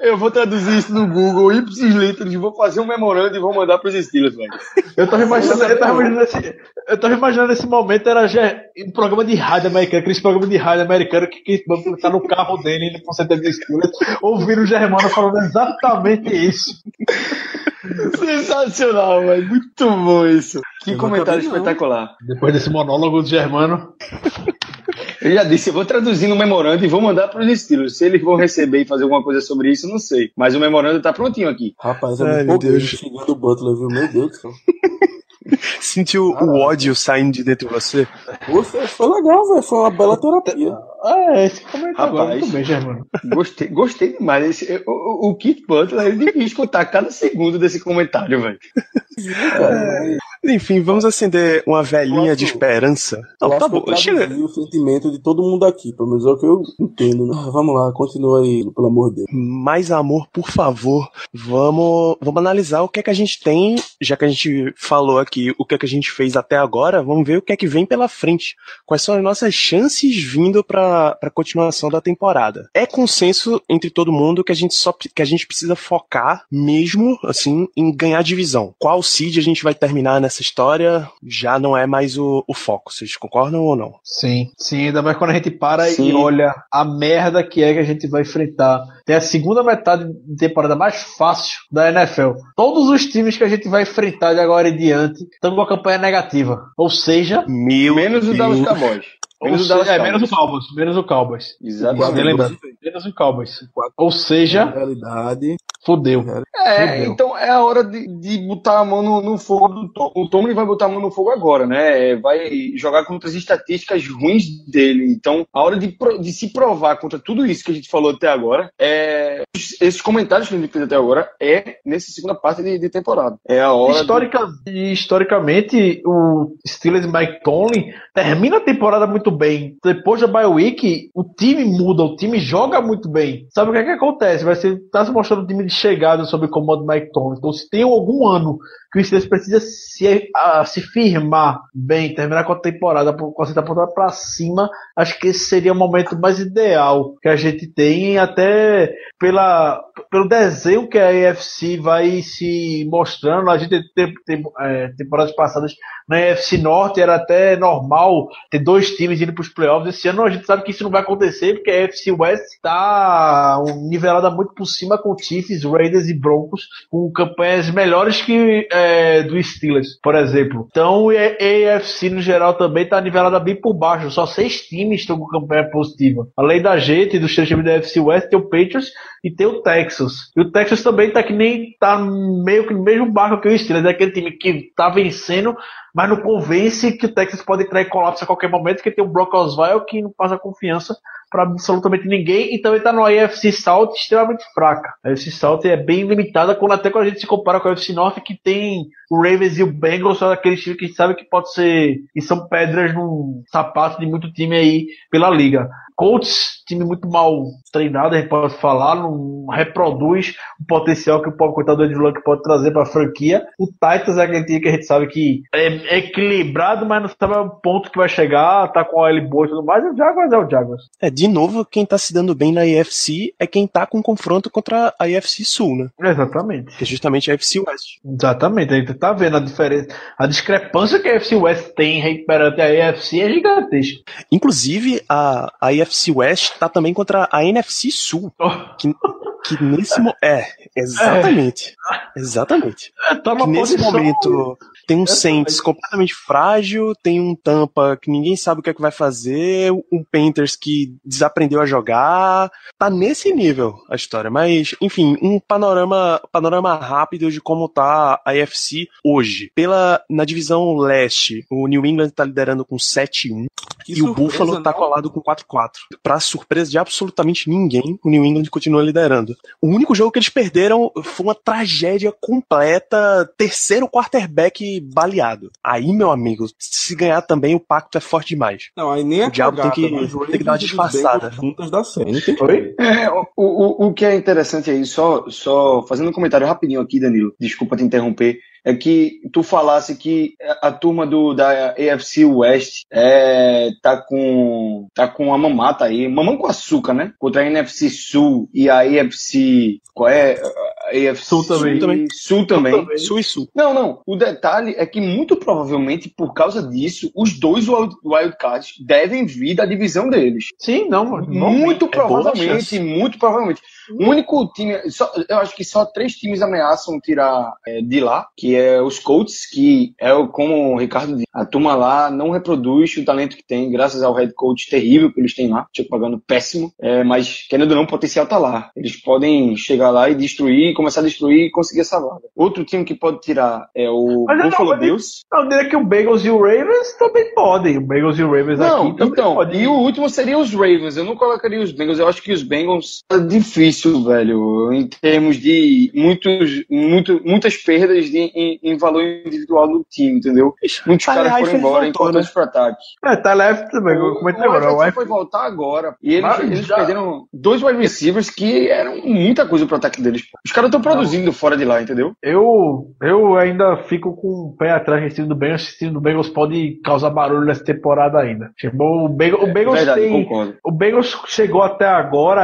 Eu, eu, vou traduzir isso no Google, ipsis literis, vou fazer um memorando e vou mandar pros Steelers, velho. Eu tava imaginando, eu tava imaginando esse, eu tava imaginando esse momento, era já um programa de rádio americano, aquele programa de rádio americano que, que tá no carro dele, ele com certeza de Steelers, ouvindo o Germano falando exatamente isso. Sensacional, velho. Muito bom isso. Que eu comentário espetacular. Depois desse monólogo do Germano. Eu já disse, eu vou traduzir no memorando e vou mandar para os Steelers. Se eles vão receber e fazer alguma coisa sobre isso, não sei. Mas o memorando tá prontinho aqui. Rapaz, é Ai, pouco Deus. xingando o Butler, viu? Meu Deus do céu. Sentiu o ódio saindo de dentro de você? Poxa, foi legal, velho. Foi uma bela terapia. É, esse comentário Rapaz. muito bem, Germano. Gostei, gostei demais. Esse, o, o- Keith Butler, ele devia escutar cada segundo desse comentário, velho. Enfim, vamos acender uma velhinha de esperança. Não, tá bom. Chega. o sentimento de todo mundo aqui, pelo menos é o que eu entendo, né? Ah, Vamos lá, continua aí, pelo amor de Deus. Mais amor, por favor. Vamos, vamos analisar o que é que a gente tem, já que a gente falou aqui o que é que a gente fez até agora, vamos ver o que é que vem pela frente. Quais são as nossas chances vindo para a continuação da temporada. É consenso entre todo mundo que a gente só que a gente precisa focar mesmo assim em ganhar divisão. Qual seed a gente vai terminar nessa história já não é mais o, o foco. Vocês concordam ou não? Sim, sim, ainda mais quando a gente para Sim. e olha a merda que é que a gente vai enfrentar. Tem a segunda metade de temporada mais fácil da NFL. Todos os times que a gente vai enfrentar de agora em diante estão com a campanha negativa. Ou seja, Meu Menos o Deus. Dallas Cowboys. Menos o é, menos o Cowboys. Menos o Cowboys. Exatamente. Menos o Cowboys. Ou Na seja, realidade, fudeu. É, Fudeu. então é a hora de, de botar a mão no, no fogo do Tom. O Tomlin vai botar a mão no fogo agora, né? É, Vai jogar contra as estatísticas ruins dele. Então, a hora de, pro- de se provar contra tudo isso que a gente falou até agora, é, esses comentários que a gente fez até agora, é nessa segunda parte de, de temporada. É a hora. Historica, e historicamente, o Steelers e Mike Tomlin termina a temporada muito bem. Depois da bye week, o time muda, o time joga muito bem. Sabe o que é que acontece? Vai ser, tá se mostrando um time de chegada sob o comando do Mike Tomlin. Então, se tem algum ano que o Steelers precisa se, a- se firmar bem, terminar com a temporada, com a temporada pra cima, acho que esse seria o momento mais ideal que a gente tem, até pela, pelo desenho que a AFC vai se mostrando. A gente tem, tem é, temporadas passadas na AFC Norte era até normal ter dois times indo para os playoffs. Esse ano a gente sabe que isso não vai acontecer porque a AFC West está nivelada muito por cima com Chiefs, Raiders e Broncos, com campanhas melhores que é, do Steelers, por exemplo. Então a AFC no geral também está nivelada bem por baixo. Só seis times estão com campanha positiva. Além da gente dos três times da AFC West, tem o Patriots e tem o Texas. E o Texas também tá que nem tá meio que no mesmo barco que o Steelers, é aquele time que tá vencendo, mas não convence que o Texas pode entrar em colapso a qualquer momento, porque tem o Brock Osweiler que não passa confiança para absolutamente ninguém e também tá no AFC South extremamente fraca. A AFC South é bem limitada quando até quando a gente se compara com a AFC North que tem o Ravens e o Bengals são aqueles times que a gente sabe que pode ser e são pedras no sapato de muito time aí pela liga. Colts, time muito mal treinado, a gente pode falar, não reproduz o potencial que o pobre coitado do Luck pode trazer para a franquia. O Titans é aquele time que a gente sabe que é equilibrado, mas não sabe o ponto que vai chegar, tá com a L boa e tudo mais. O Jaguars é o Jaguars. É, de novo, quem tá se dando bem na AFC é quem tá com confronto contra a AFC Sul, né? Exatamente. Que é justamente a AFC West. Exatamente, a gente tá vendo a diferença, a discrepância que a AFC West tem perante a AFC é gigantesca. Inclusive, a, a AFC West tá também contra a NFC Sul. Oh, Que, que nesse mo- É, exatamente. Exatamente. tá Que nesse momento tem um Saints completamente frágil, tem um Tampa que ninguém sabe o que é que vai fazer, um Panthers que desaprendeu a jogar. Tá nesse nível a história. Mas, enfim, um panorama, panorama rápido de como tá a AFC hoje. Pela, na divisão leste, o New England tá liderando com 7-1 que e o surpresa, Buffalo tá não? colado com 4-4. Pra surpresa de absolutamente ninguém, o New England continua liderando. O único jogo que eles perderam foi uma tragédia completa, terceiro quarterback baleado. Aí, meu amigo, se ganhar também, o pacto é forte demais. Não, aí nem a O diabo tem que- tem que dar uma disfarçada. Juntas da tem Oi? É, o, o, o que é interessante aí, só, só fazendo um comentário rapidinho aqui, Danilo, desculpa te interromper, é que tu falasse que a turma do, da AFC West é, tá com tá com a mamata aí, mamão com açúcar, né? Contra a NFC Sul e a AFC, qual é? AFC Sul também. também. Sul também. Sul e Sul. Não, não. O detalhe é que muito provavelmente por causa disso, os dois wild- wildcards devem vir da divisão deles. Sim, não, mano. não muito é provavelmente, muito provavelmente. O único time, só- eu acho que só três times ameaçam tirar é, de lá, que é os Colts, que é o, como o Ricardo disse, a turma lá não reproduz o talento que tem, graças ao head coach terrível que eles têm lá, tipo, pagando péssimo, é, mas querendo ou não, o potencial tá lá. Eles podem chegar lá e destruir, começar a destruir e conseguir essa vaga. Outro time que pode tirar é o Mas Buffalo Bills. Não, diria que o Bagels e o Ravens também podem. O Bagels e o Ravens Não, aqui também então, podem. e o último seria os Ravens. Eu não colocaria os Bengals. Eu acho que os Bengals é difícil, velho, em termos de muitos, muito, muitas perdas de, em, em valor individual do time, entendeu? Muitos Tyler caras foram embora, voltou, importantes né? pro ataque. É, tá leve também. Eu comentei o agora. Eifert O Eifert- foi voltar agora. E eles, eles perderam dois wide receivers que eram muita coisa pro ataque deles. Os caras estão produzindo fora de lá, entendeu? Eu, eu ainda fico com o pé atrás desse time do Bengals. Esse time do Bengals pode causar barulho nessa temporada ainda. Tipo, o Bengals, o Bengals Verdade, tem. concordo. O Bengals chegou até agora,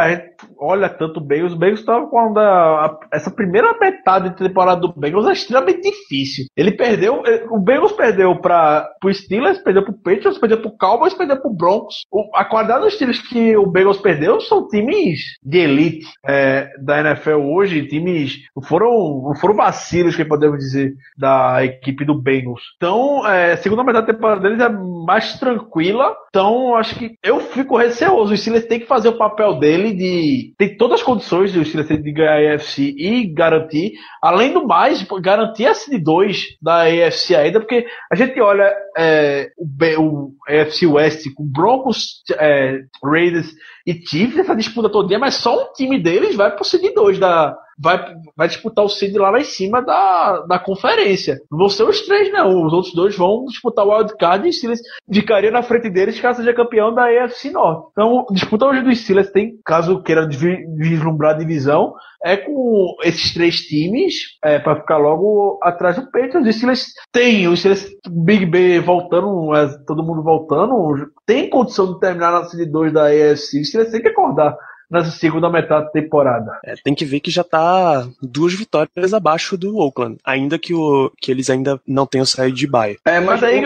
olha tanto o Bengals. O Bengals estava com a, a- essa primeira metade da temporada do Bengals é extremamente difícil. Ele perdeu, eh, o Bengals perdeu para o Steelers, perdeu pro Patriots, perdeu pro Cowboys, perdeu pro Broncos. O- a qualidade dos times que o Bengals perdeu são times de elite eh, da NFL hoje, times não foram, foram vacilos que podemos dizer da equipe do Bengals. Então, a segunda metade da temporada deles é mais tranquila. Então, acho que eu fico receoso. O Steelers tem que fazer o papel dele de. Tem todas as condições de o Steelers de ganhar a AFC e garantir. Além do mais, garantir a seed 2 da AFC ainda, porque a gente olha é, o, B- o AFC West com Broncos, é, Raiders e Chiefs, essa disputa todinha, mas só um time deles vai pro seed 2 da. Vai, vai disputar o seed lá, lá em cima da, da conferência. Não vão ser os três, não. Os outros dois vão disputar o Wild Card e o Steelers ficaria na frente deles caso seja campeão da AFC Norte. Então, disputa hoje do Steelers tem, caso queira vi- vislumbrar a divisão, é com esses três times é, para ficar logo atrás do Patriots. Os Steelers tem, os Steelers, Big B voltando, é, todo mundo voltando, tem condição de terminar na série 2 da AFC. Os Steelers tem que acordar nessa segunda metade da temporada. É, tem que ver que já tá duas vitórias abaixo do Oakland, ainda que, o, que eles ainda não tenham saído de baia. É, Mas aí,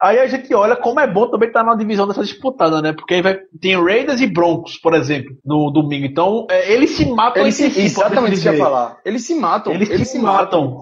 aí a gente olha como é bom também estar na divisão dessa disputada, né? Porque aí vai, tem Raiders e Broncos, por exemplo, no domingo. Então, é, eles se matam eles entre si, exatamente isso que eu ia falar. Eles se matam. Eles, se matam.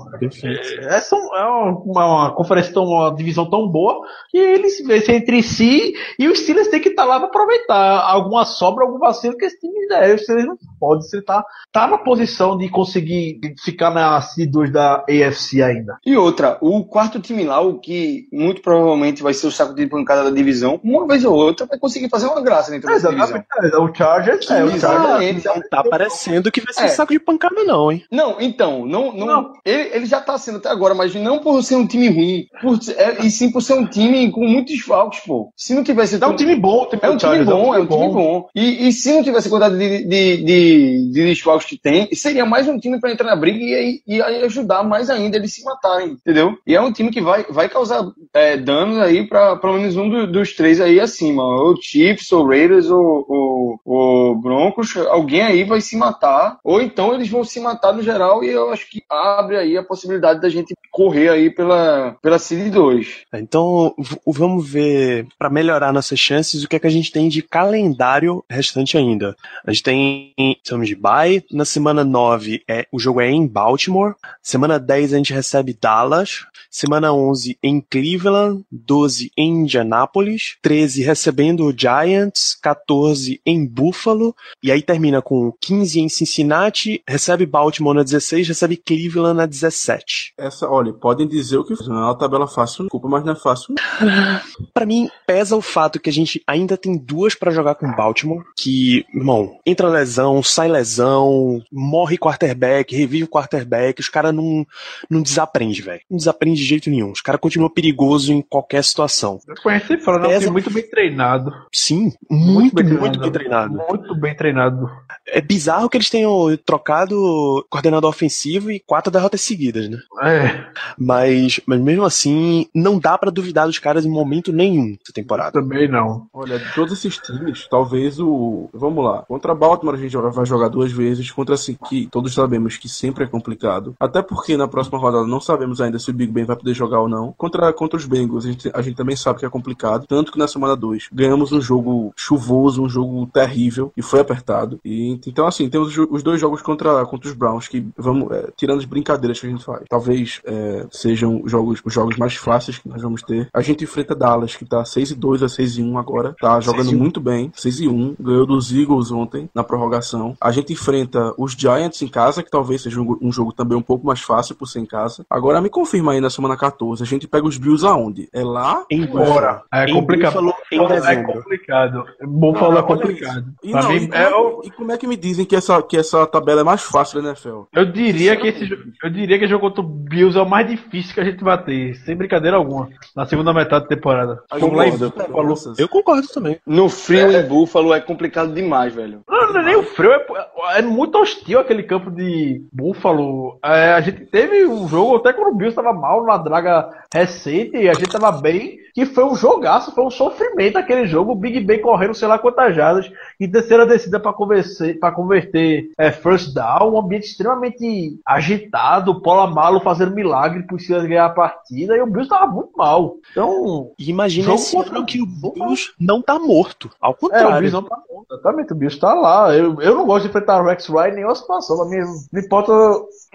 Essa é uma, uma, uma conferência tão, uma divisão tão boa que eles se entre si e os Steelers têm que estar lá para aproveitar alguma sobra, algum vacilo que esse time der. O Steelers não pode, você tá, tá na posição de conseguir ficar na seed 2 da AFC ainda. E outra, o quarto time lá, o que muito provavelmente vai ser o saco de pancada da divisão, uma vez ou outra vai conseguir fazer uma graça dentro dessa divisão. Exatamente. O Chargers é, o Chargers. Exatamente. Não tá parecendo que vai ser É. saco de pancada, não, hein? Não, então, não, não, Não. Ele, ele já tá sendo até agora, mas não por ser um time ruim, por, é, e sim por ser um time com muitos desfalques, pô. Se não tivesse É um time bom, o time É um do time bom, é um time bom. E, e se não tivesse a quantidade de, de, de, de desfalques que tem, seria mais um time pra entrar na briga e, e aí ajudar mais ainda eles se matarem, entendeu? E é um time que vai, vai causar é, danos aí pra pelo menos um do- dos três aí acima. Ou Chiefs, ou Raiders, ou, ou, ou Broncos. Alguém aí vai se matar. Ou então eles vão se matar no geral e eu acho que abre aí a possibilidade da gente correr aí pela, pela Seed 2. Então, v- vamos ver, pra melhorar nossas chances, o que é que a gente tem de calendário restante ainda. A gente tem, estamos de bye, na semana 9 é, o jogo é em Baltimore, semana 10 a gente recebe Dallas, semana 11 em Cleveland, 12 em Indianápolis, 13 recebendo o Giants, 14 em Buffalo, e aí termina com 15 em Cincinnati, recebe Baltimore na 16, recebe Cleveland na 17. Essa, olha, podem dizer o que não é uma tabela fácil, desculpa, mas não é fácil. Pra mim, pesa o fato que a gente ainda tem duas pra jogar com Baltimore, que, irmão, entra lesão, sai lesão, morre quarterback, revive quarterback, os caras não, não desaprende, velho. Não desaprende de jeito nenhum. Os caras continuam perigoso em qualquer situação. Eu conheci Pesa- time muito bem treinado. Sim, muito, bem muito, treinado. bem treinado. Muito. muito bem treinado. É bizarro que eles tenham trocado coordenador ofensivo e quatro derrotas seguidas, né? É, Mas, mas mesmo assim, não dá pra duvidar dos caras em momento nenhum essa temporada. também não. Olha, de todos esses times, talvez o. Vamos lá. Contra Baltimore a gente joga- vai jogar duas vezes. Contra assim, que todos sabemos que sempre é complicado. Até porque na próxima rodada não sabemos ainda se o Big Ben vai poder jogar ou não. Contra, contra os Bengals, a gente, a gente também sabe que é complicado. Tanto que na semana 2 ganhamos um jogo chuvoso, um jogo terrível e foi apertado. E, então, assim, temos os dois jogos contra, contra os Browns que vamos. é, tirando as brincadeiras que a gente faz. Talvez é, sejam os jogos, os jogos mais fáceis que nós vamos ter. A gente enfrenta Dallas, que tá 6 e 2 a 6 e 1 agora. Tá jogando 6 1. muito bem. 6 e 1. Ganhou dos Eagles ontem na prorrogação. A gente enfrenta os Giants em casa, que talvez seja um, um jogo também um pouco mais fácil por ser em casa. Agora me confirma aí na semana 14. A gente pega os Bills aonde? É lá? Em Bora. É Em complicado. Em É complicado. Bom Cara, falar olha complicado. E, não, mim, e, como é é, o- que- e como é que me dizem que essa, que essa tabela é mais fácil da NFL? Eu diria que esse eu diria que o jogo contra o Bills é o mais difícil que a gente vai ter, sem brincadeira alguma, na segunda metade da temporada. Buffalo. diferenças. Eu concordo também. No frio em Buffalo é complicado demais, velho. Não, não é nem o frio, é, é muito hostil aquele campo de Buffalo. É, a gente teve um jogo até quando o Bills estava mal na draga recente e a gente tava bem, que foi um jogaço, foi um sofrimento aquele jogo. O Big Ben correndo sei lá quantas jardas em terceira descida para converter, pra converter é, first down, um ambiente extremamente agitado, o Paula Malo fazendo milagre por cima de ganhar a partida e o Bills tava muito mal. Então, E imagina esse ano que o. Bills não tá morto. Ao É, o contrário. Bills não tá bom, exatamente, o Bills tá lá. Eu, eu não gosto de enfrentar o Rex Ryan em nenhuma situação. Não importa,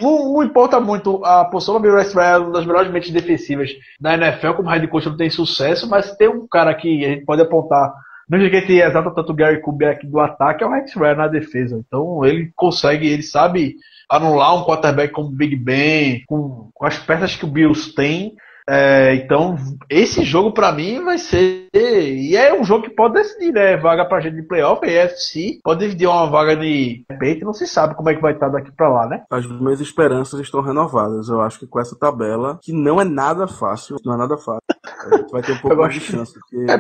não, não importa muito a posição do Rex Ryan, é uma das melhores mentes defensivas da NFL, como head coach não tem sucesso, mas tem um cara que a gente pode apontar, não que ele exalta tanto o Gary Kubiak do ataque, é o Rex Ryan na defesa. Então ele consegue, ele sabe anular um quarterback como o Big Ben, com, com as peças que o Bills tem. É, então, esse jogo pra mim vai ser. E é um jogo que pode decidir, né? Vaga pra gente de playoff, e FC pode decidir uma vaga de repente, não se sabe como é que vai estar daqui pra lá, né? As minhas esperanças estão renovadas. Eu acho que com essa tabela, que não é nada fácil, não é nada fácil, a gente vai ter um pouco mais de chance. Porque...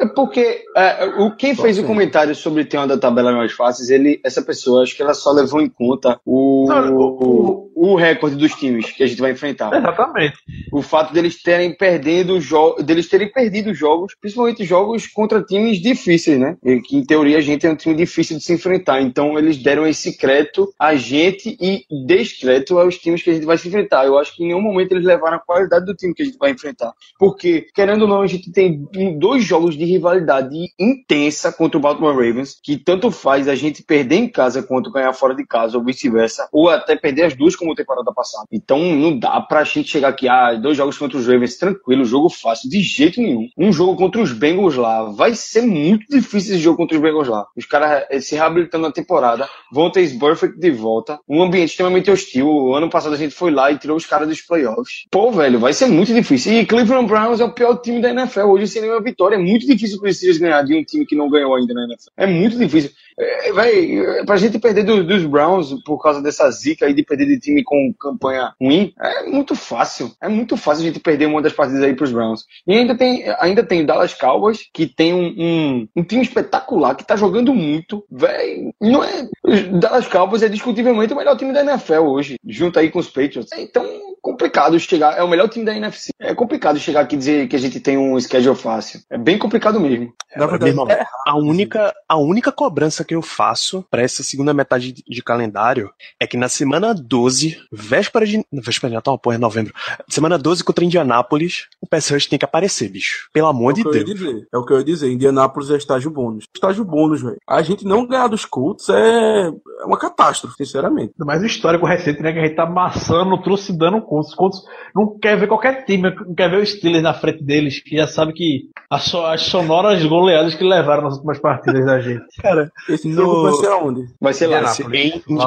É porque é, o quem fez o Sim. comentário sobre ter uma da tabela mais fáceis, ele, essa pessoa, acho que ela só levou em conta o, Não, o, o recorde dos times que a gente vai enfrentar. Exatamente. O fato deles terem perdido jo deles terem perdido jogos, principalmente jogos contra times difíceis, né? E que em teoria a gente é um time difícil de se enfrentar. Então eles deram esse crédito a gente e descrédito aos times que a gente vai se enfrentar. Eu acho que em nenhum momento eles levaram a qualidade do time que a gente vai enfrentar. Porque, querendo ou não, a gente tem dois jogos de rivalidade intensa contra o Baltimore Ravens, que tanto faz a gente perder em casa quanto ganhar fora de casa, ou vice-versa, ou até perder as duas como temporada passada. Então não dá pra gente chegar aqui, ah, dois jogos contra os Ravens, tranquilo, jogo fácil, de jeito nenhum. Um jogo contra os Bengals lá, vai ser muito difícil esse jogo contra os Bengals lá. Os caras eh, se reabilitando na temporada, vão ter Burfict de volta, um ambiente extremamente hostil. O ano passado a gente foi lá e tirou os caras dos playoffs. Pô, velho, vai ser muito difícil. E Cleveland Browns é o pior time da NFL hoje sem nenhuma vitória. É muito difícil para os ganhar de um time que não ganhou ainda na NFL. É muito difícil. É, vai, é, pra gente perder do- dos Browns por causa dessa zica aí de perder de time com campanha ruim, é muito fácil. É muito fácil a gente perder uma das partidas aí pros Browns. E ainda tem, ainda tem o Dallas Cowboys, que tem um, um, um time espetacular, que tá jogando muito. Véi, não é. O Dallas Cowboys é discutivelmente o melhor time da NFL hoje, junto aí com os Patriots. Então, complicado chegar. É o melhor time da NFC. É complicado chegar aqui e dizer que a gente tem um schedule fácil. É bem complicado mesmo. Na Meu verdade, irmão, é a única, a única cobrança que eu faço pra essa segunda metade de, de calendário é que na semana 12, véspera de. Véspera de Natal, porra, é novembro. Semana 12 contra Indianápolis, o PS Rush tem que aparecer, bicho. Pelo amor É o de que eu ia Deus. dizer. É o que eu ia dizer. Indianápolis é estágio bônus. Estágio bônus, velho. A gente não ganhar dos Colts é é uma catástrofe, sinceramente. Mas o histórico recente, né? Que a gente tá amassando, trucidando contos. Os contos não quer ver qualquer time, não quer ver o Steelers na frente deles, que já sabe que as, so- as sonoras goleadas que levaram nas últimas partidas da gente. Cara, Esse No- jogo vai ser aonde? Vai ser lá. Indianápolis. em-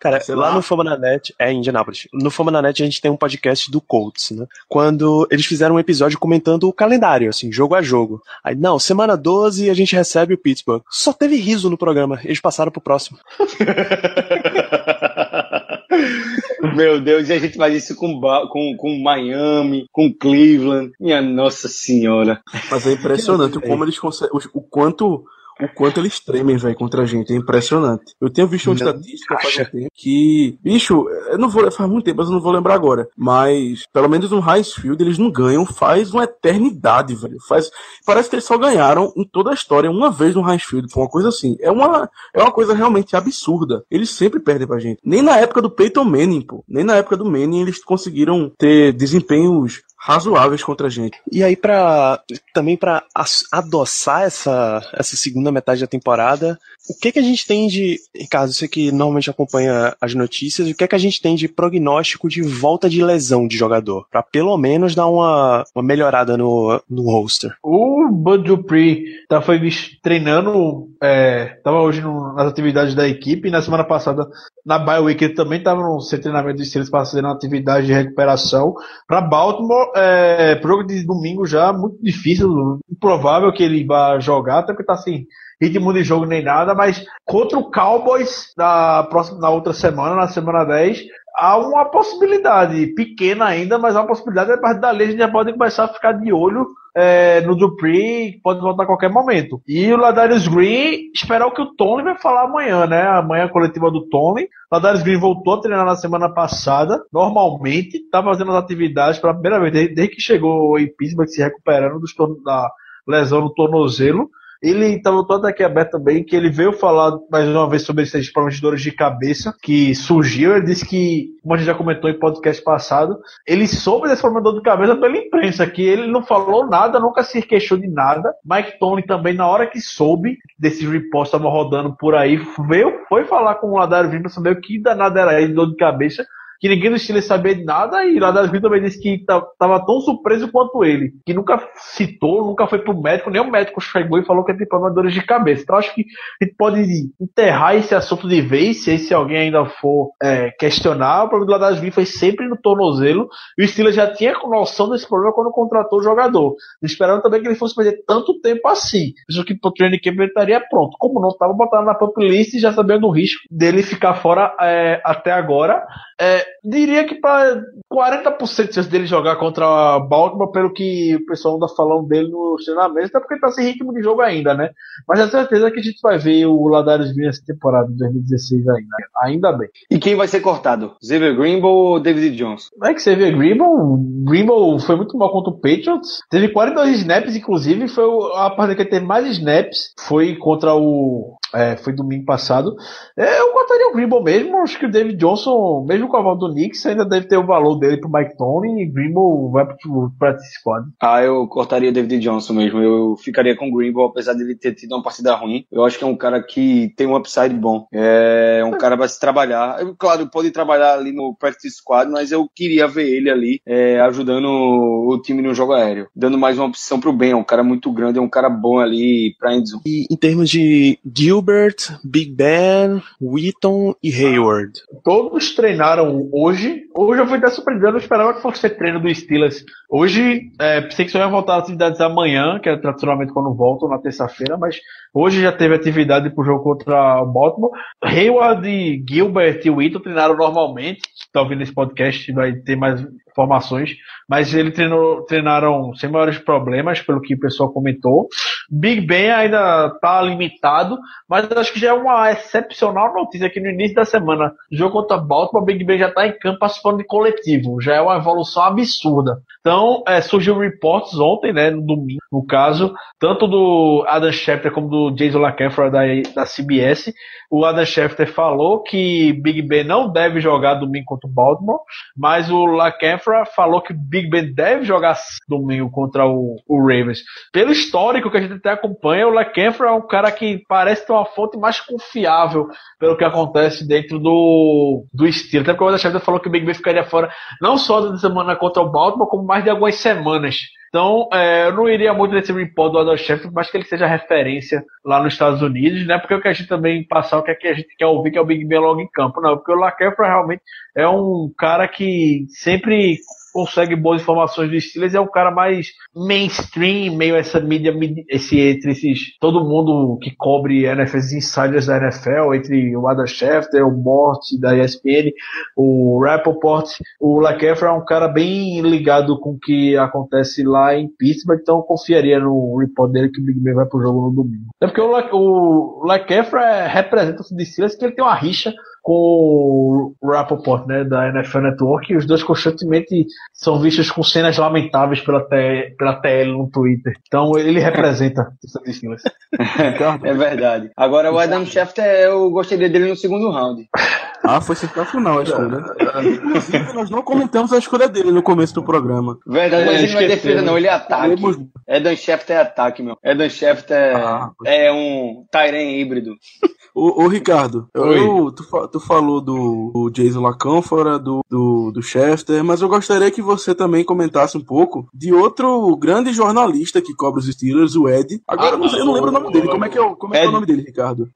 Cara, Sei lá lá. no Fama na Net, é em Indianápolis. No Fama na Net a gente tem um podcast do Colts, né? Quando eles fizeram um episódio comentando o calendário, assim, jogo a jogo. Aí, não, semana 12 a gente recebe o Pittsburgh. Só teve riso no programa, eles passaram pro próximo. Meu Deus, e a gente faz isso com, com, com Miami, com Cleveland. Minha Nossa Senhora. Mas é impressionante como eles conseguem. O quanto. O quanto eles tremem, velho, contra a gente. É impressionante. Eu tenho visto uma Não estatística faz um tempo que, bicho, eu não vou, faz muito tempo, mas eu não vou lembrar agora. Mas, pelo menos no Highfield, eles não ganham faz uma eternidade, velho. Faz, parece que eles só ganharam em toda a história uma vez no Highfield, foi uma coisa assim. É uma, é uma coisa realmente absurda. Eles sempre perdem pra gente. Nem na época do Peyton Manning, pô. Nem na época do Manning eles conseguiram ter desempenhos razoáveis contra a gente. E aí, pra, também para adoçar essa, essa segunda metade da temporada, o que que a gente tem de. Ricardo, você que normalmente acompanha as notícias, o que que a gente tem de prognóstico de volta de lesão de jogador? Pra pelo menos dar uma, uma melhorada no, no roster. O Bud Dupree tá, foi treinando, é, tava hoje no- nas atividades da equipe, e na semana passada, na bye week, ele também tava no seu treinamento de Steelers fazendo atividade de recuperação. Para Baltimore, é, jogo de domingo já, muito difícil, improvável que ele vá jogar, até porque tá assim, ritmo de jogo nem nada, mas contra o Cowboys na próxima, na outra semana, na semana 10, há uma possibilidade, pequena ainda, mas há uma possibilidade, a partir dali a gente já pode começar a ficar de olho é, no Dupree, que pode voltar a qualquer momento. E o Ladarius Green, esperar o que o Tony vai falar amanhã, né? Amanhã a coletiva do Tony. Ladarius Green voltou a treinar na semana passada, normalmente, tá fazendo as atividades pela primeira vez, desde, desde que chegou em Pittsburgh, se recuperando dos da lesão no tornozelo. Ele estava todo aqui aberto também, que ele veio falar mais uma vez sobre esses problemas de dores de cabeça que surgiu. Ele disse que, como a gente já comentou em podcast passado, ele soube desse problema de dor de cabeça pela imprensa, que ele não falou nada, nunca se queixou de nada. Mike Tony também, na hora que soube desses reports estavam rodando por aí, veio, foi falar com o Ladar Green para saber o que danado era de dor de cabeça que ninguém do Steelers sabia de nada, e Ladarius Green também disse que estava tão surpreso quanto ele, que nunca citou, nunca foi pro médico, nem o médico chegou e falou que ele tem problema de dores de cabeça. Então acho que a gente pode enterrar esse assunto de vez, se, alguém ainda for é, questionar, o problema do Green foi sempre no tornozelo, e o Steelers já tinha noção desse problema quando contratou o jogador. Esperando também que ele fosse perder tanto tempo assim. Isso que pro training camp ele estaria pronto. Como não estava botado na pump list já sabendo o risco dele ficar fora é, até agora, é, diria que para 40% de chance dele jogar contra Baltimore, pelo que o pessoal anda falando dele no treinamento, até porque ele tá sem ritmo de jogo ainda, né? Mas é certeza que a gente vai ver o Ladarius Green essa temporada de 2016 ainda. Ainda bem. E quem vai ser cortado? Xavier Grimble ou David Johnson? É que vê Grimble, Grimble foi muito mal contra o Patriots, teve 42 snaps, inclusive, foi a partida que ele teve mais snaps, foi contra o é, foi domingo passado. É, eu botaria o Grimble mesmo. Acho que o David Johnson, mesmo com a volta do Knicks, ainda deve ter o valor dele pro Mike Tony. E Grimble vai pro practice squad. Ah, eu cortaria David Johnson mesmo. Eu ficaria com o Greenville, apesar dele ter tido uma partida ruim. Eu acho que é um cara que tem um upside bom. É um cara para se trabalhar. Eu, claro, pode trabalhar ali no practice squad, mas eu queria ver ele ali é, ajudando o time no jogo aéreo, dando mais uma opção pro Ben. É um cara muito grande, é um cara bom ali pra endzone. E em termos de Gilbert, Big Ben, Wheaton e Hayward. Todos treinaram hoje. Hoje eu fui até surpreendido, eu esperava que fosse treino do Steelers. Hoje, é, pensei que só ia voltar às atividades amanhã, que é tradicionalmente quando voltam, na terça-feira, mas hoje já teve atividade pro jogo contra o Baltimore. Hayward, Gilbert e Wheaton treinaram normalmente. Tá ouvindo esse podcast, vai ter mais informações. Mas ele treinou, treinaram sem maiores problemas, pelo que o pessoal comentou. Big Ben ainda tá limitado, mas acho que já é uma excepcional notícia que no início da semana, jogo contra Baltimore, Big Ben já tá em campo participando de coletivo. Já é uma evolução absurda. Então, é, surgiu reportes ontem, né, no domingo, no caso, tanto do Adam Schefter como do Jason LaCanfora da, da CBS. O Adam Schefter falou que Big Ben não deve jogar domingo contra o Baltimore, mas o LaCanfora falou que Big Ben deve jogar domingo contra o, o Ravens. Pelo histórico que a gente até acompanha, o LaCanfora é um cara que parece ter uma fonte mais confiável pelo que acontece dentro do, do estilo. Até porque o Schefter falou que o Big Ben ficaria fora não só da semana contra o Baltimore, como mais de algumas semanas. Então, é, eu não iria muito nesse report do Adam Schefter, mas que ele seja referência lá nos Estados Unidos, né? Porque o que a gente também passar, o que, é que a gente quer ouvir, que é o Big Ben logo em campo. Não, porque o LaCanfora realmente é um cara que sempre consegue boas informações dos Steelers, é um cara mais mainstream, meio essa mídia, esse entre esses todo mundo que cobre NFL, insiders da NFL, entre o Adam Schefter, o Mort da ESPN, o Rappaport, o LaCaffrey é um cara bem ligado com o que acontece lá em Pittsburgh, então eu confiaria no report dele que o Big Ben vai pro jogo no domingo. É porque o, La, o é- representa o Steelers que ele tem uma rixa com o Rappaport, né, da NFL Network, e os dois constantemente são vistos com cenas lamentáveis pela, T- pela TL no Twitter. Então ele representa o Steelers. É verdade. Agora o Adam Schefter, eu gostaria dele no segundo round. Ah, foi sensacional a escolha. Inclusive, nós não comentamos a escolha dele no começo do programa. Verdade, mas ele não é defesa, não, ele é ataque. Falemos- Adam Schefter é ataque, meu. Adam Schefter Ah, é um Tyren híbrido. Ô, ô, Ricardo, Oi. eu- tu, tu falou do, do Jason Lacânfora, do, do, do Chester, mas eu gostaria que você também comentasse um pouco de outro grande jornalista que cobre os Steelers, o Ed. Agora eu, não, sei- eu não lembro o nome dele. Como é que é, o- como é, que é o nome dele, Ricardo?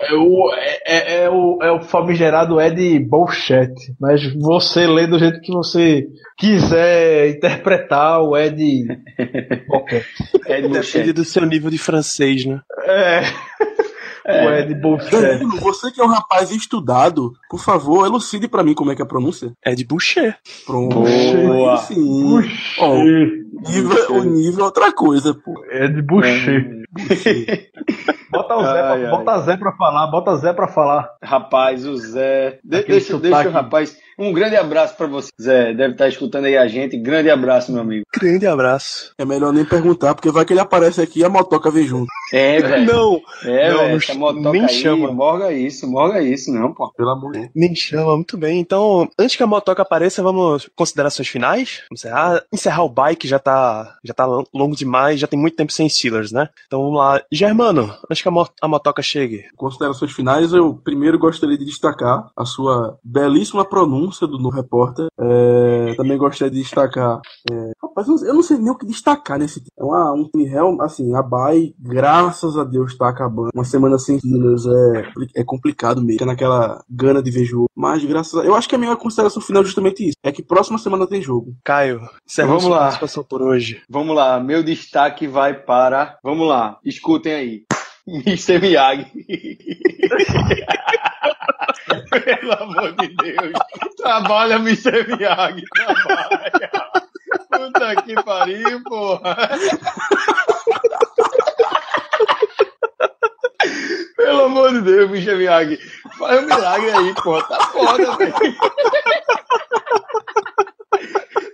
É o, é, é- é o, é o famigerado Ed Bullshit, mas você lê do jeito que você quiser interpretar o Ed qualquer. Ed Depende do seu nível de francês, né? É. O Ed Bullshit. Danilo, você que é um rapaz estudado, por favor, elucide pra mim como é que é a pronúncia. É de Boucher. Pronto. Boa. Sim. Ó, o nível, o nível é outra coisa, pô. Ed Bullshit. Bota o Zé, Ai, pra, ai. bota Zé pra falar, bota Zé pra falar. Rapaz, o Zé. De- deixa, deixa o rapaz. Um grande abraço pra você, Zé. Deve estar escutando aí a gente. Grande abraço, meu amigo. Grande abraço. É melhor nem perguntar, porque vai que ele aparece aqui e a motoca vem junto. É, velho. Não, É, Não, velho. não Essa motoca nem aí, chama. morga isso, morga isso, não, pô. Pelo amor de Deus. nem chama, muito bem. Então, antes que a motoca apareça, vamos considerações finais. Vamos encerrar, encerrar o bike, já tá, já tá longo demais, já tem muito tempo sem Steelers, né? Então vamos lá. Germano, antes que a, mo- a motoca chegue. Considerações finais, eu primeiro gostaria de destacar a sua belíssima pronúncia do No Repórter. É, também gostaria de destacar. é, rapaz, eu não, sei nem o que destacar nesse time. É uma, um time real, assim, a Bay, graças a Deus, tá acabando. Uma semana sem Steelers é, é complicado mesmo. Fica naquela gana de ver jogo. Mas graças a. Eu acho que a minha consideração final é justamente isso. É que próxima semana tem jogo. Caio, encerramos Vamos lá. participação por hoje. Vamos lá, meu destaque vai para. Vamos lá, escutem aí. Mr. Miyagi. Pelo amor de Deus. Trabalha, Mr. Miyagi. Trabalha. Puta que pariu, porra. Pelo amor de Deus, Mr. Miyagi. Faz um milagre aí, porra. Tá foda, velho.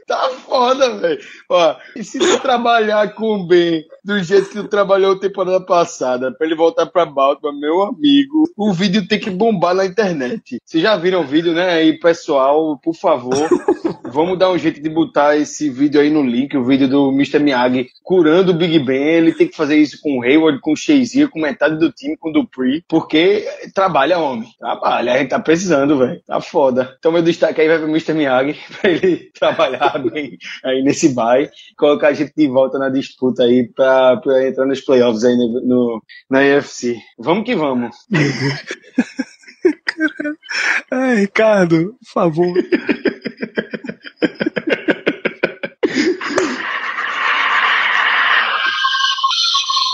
Tá foda, velho. Ó, e se tu trabalhar com o Ben do jeito que tu trabalhou temporada passada, pra ele voltar pra Baltimore, meu amigo, o vídeo tem que bombar na internet. Vocês já viram o vídeo, né? Aí, pessoal, por favor, vamos dar um jeito de botar esse vídeo aí no link, o vídeo do Mr. Miyagi curando o Big Ben. Ele tem que fazer isso com o Hayward, com o Shazier, com metade do time, com o Dupree, porque trabalha, homem. Trabalha, a gente tá precisando, velho. Tá foda. Então, meu destaque aí vai pro Mr. Miyagi, pra ele trabalhar bem aí nesse bye, colocar a gente de volta na disputa aí pra, pra entrar nos playoffs aí no, no- na UFC. Vamos que vamos. Ai, Ricardo, por favor.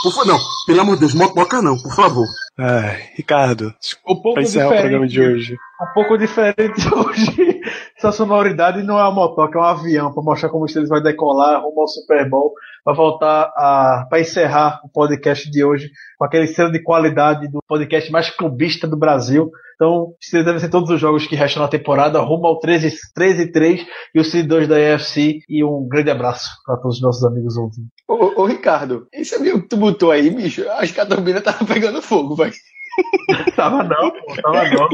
Por favor, não. Pelo amor de Deus, motoca não, por favor. Ai, Ricardo, Um pouco encerrar o programa diferente. de hoje. Um pouco diferente hoje. Essa sonoridade não é uma motoca, é um avião, para mostrar como eles vai decolar rumo ao Super Bowl, para voltar a. para encerrar o podcast de hoje com aquele selo de qualidade do podcast mais clubista do Brasil. Então, esses devem ser todos os jogos que restam na temporada, rumo ao 13 13 3 e o C2 da EFC. E um grande abraço para todos os nossos amigos ouvintes. Ô, ô, Ricardo, esse amigo que tu botou aí, bicho, acho que a turbina tava pegando fogo, velho. Tava não, pô, tava não.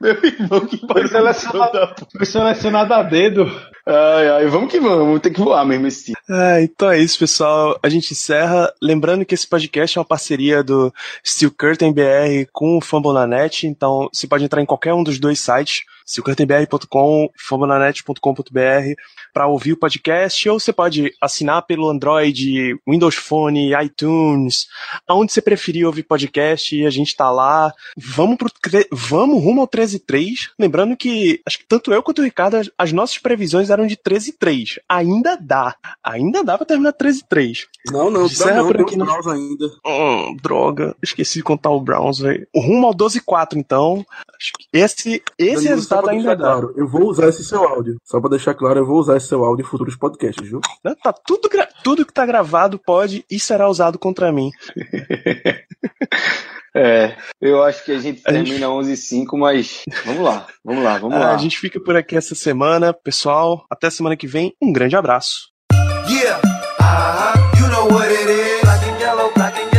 Meu irmão, que Foi selecionado, foi selecionado a dedo. Ai, ai, vamos que vamos, tem que voar mesmo esse time. Ah, então é isso, pessoal. A gente encerra. Lembrando que esse podcast é uma parceria do Steel Curtain BR com o Fambonanet. Então, você pode entrar em qualquer um dos dois sites, steelcurtainbr.com, fambonanet.com.br, para ouvir o podcast. Ou você pode assinar pelo Android, Windows Phone, iTunes, aonde você preferir ouvir podcast. E a gente tá lá. Vamos pro, vamos rumo ao 13.3. Lembrando que, acho que tanto eu quanto o Ricardo, as- as nossas previsões fizeram de 13-3. Ainda dá. Ainda dá pra terminar 13-3. Não, não, dá não, por aqui, os né? Browns ainda. Hum, droga, esqueci de contar o Browns, velho. Rumo ao 12-4, então. Acho que esse, esse Danilo, resultado ainda dá. claro, eu vou usar esse seu áudio. Só pra deixar claro, eu vou usar esse seu áudio em futuros podcasts, viu? Né? Tá tudo, gra- tudo que tá gravado pode e será usado contra mim. É, eu acho que a gente A gente- termina 11h05, mas vamos lá, vamos lá, vamos Ah, lá. a gente fica por aqui essa semana, pessoal. Até semana que vem. Um grande abraço. Yeah, uh-huh, you know what it is. Black and yellow, black and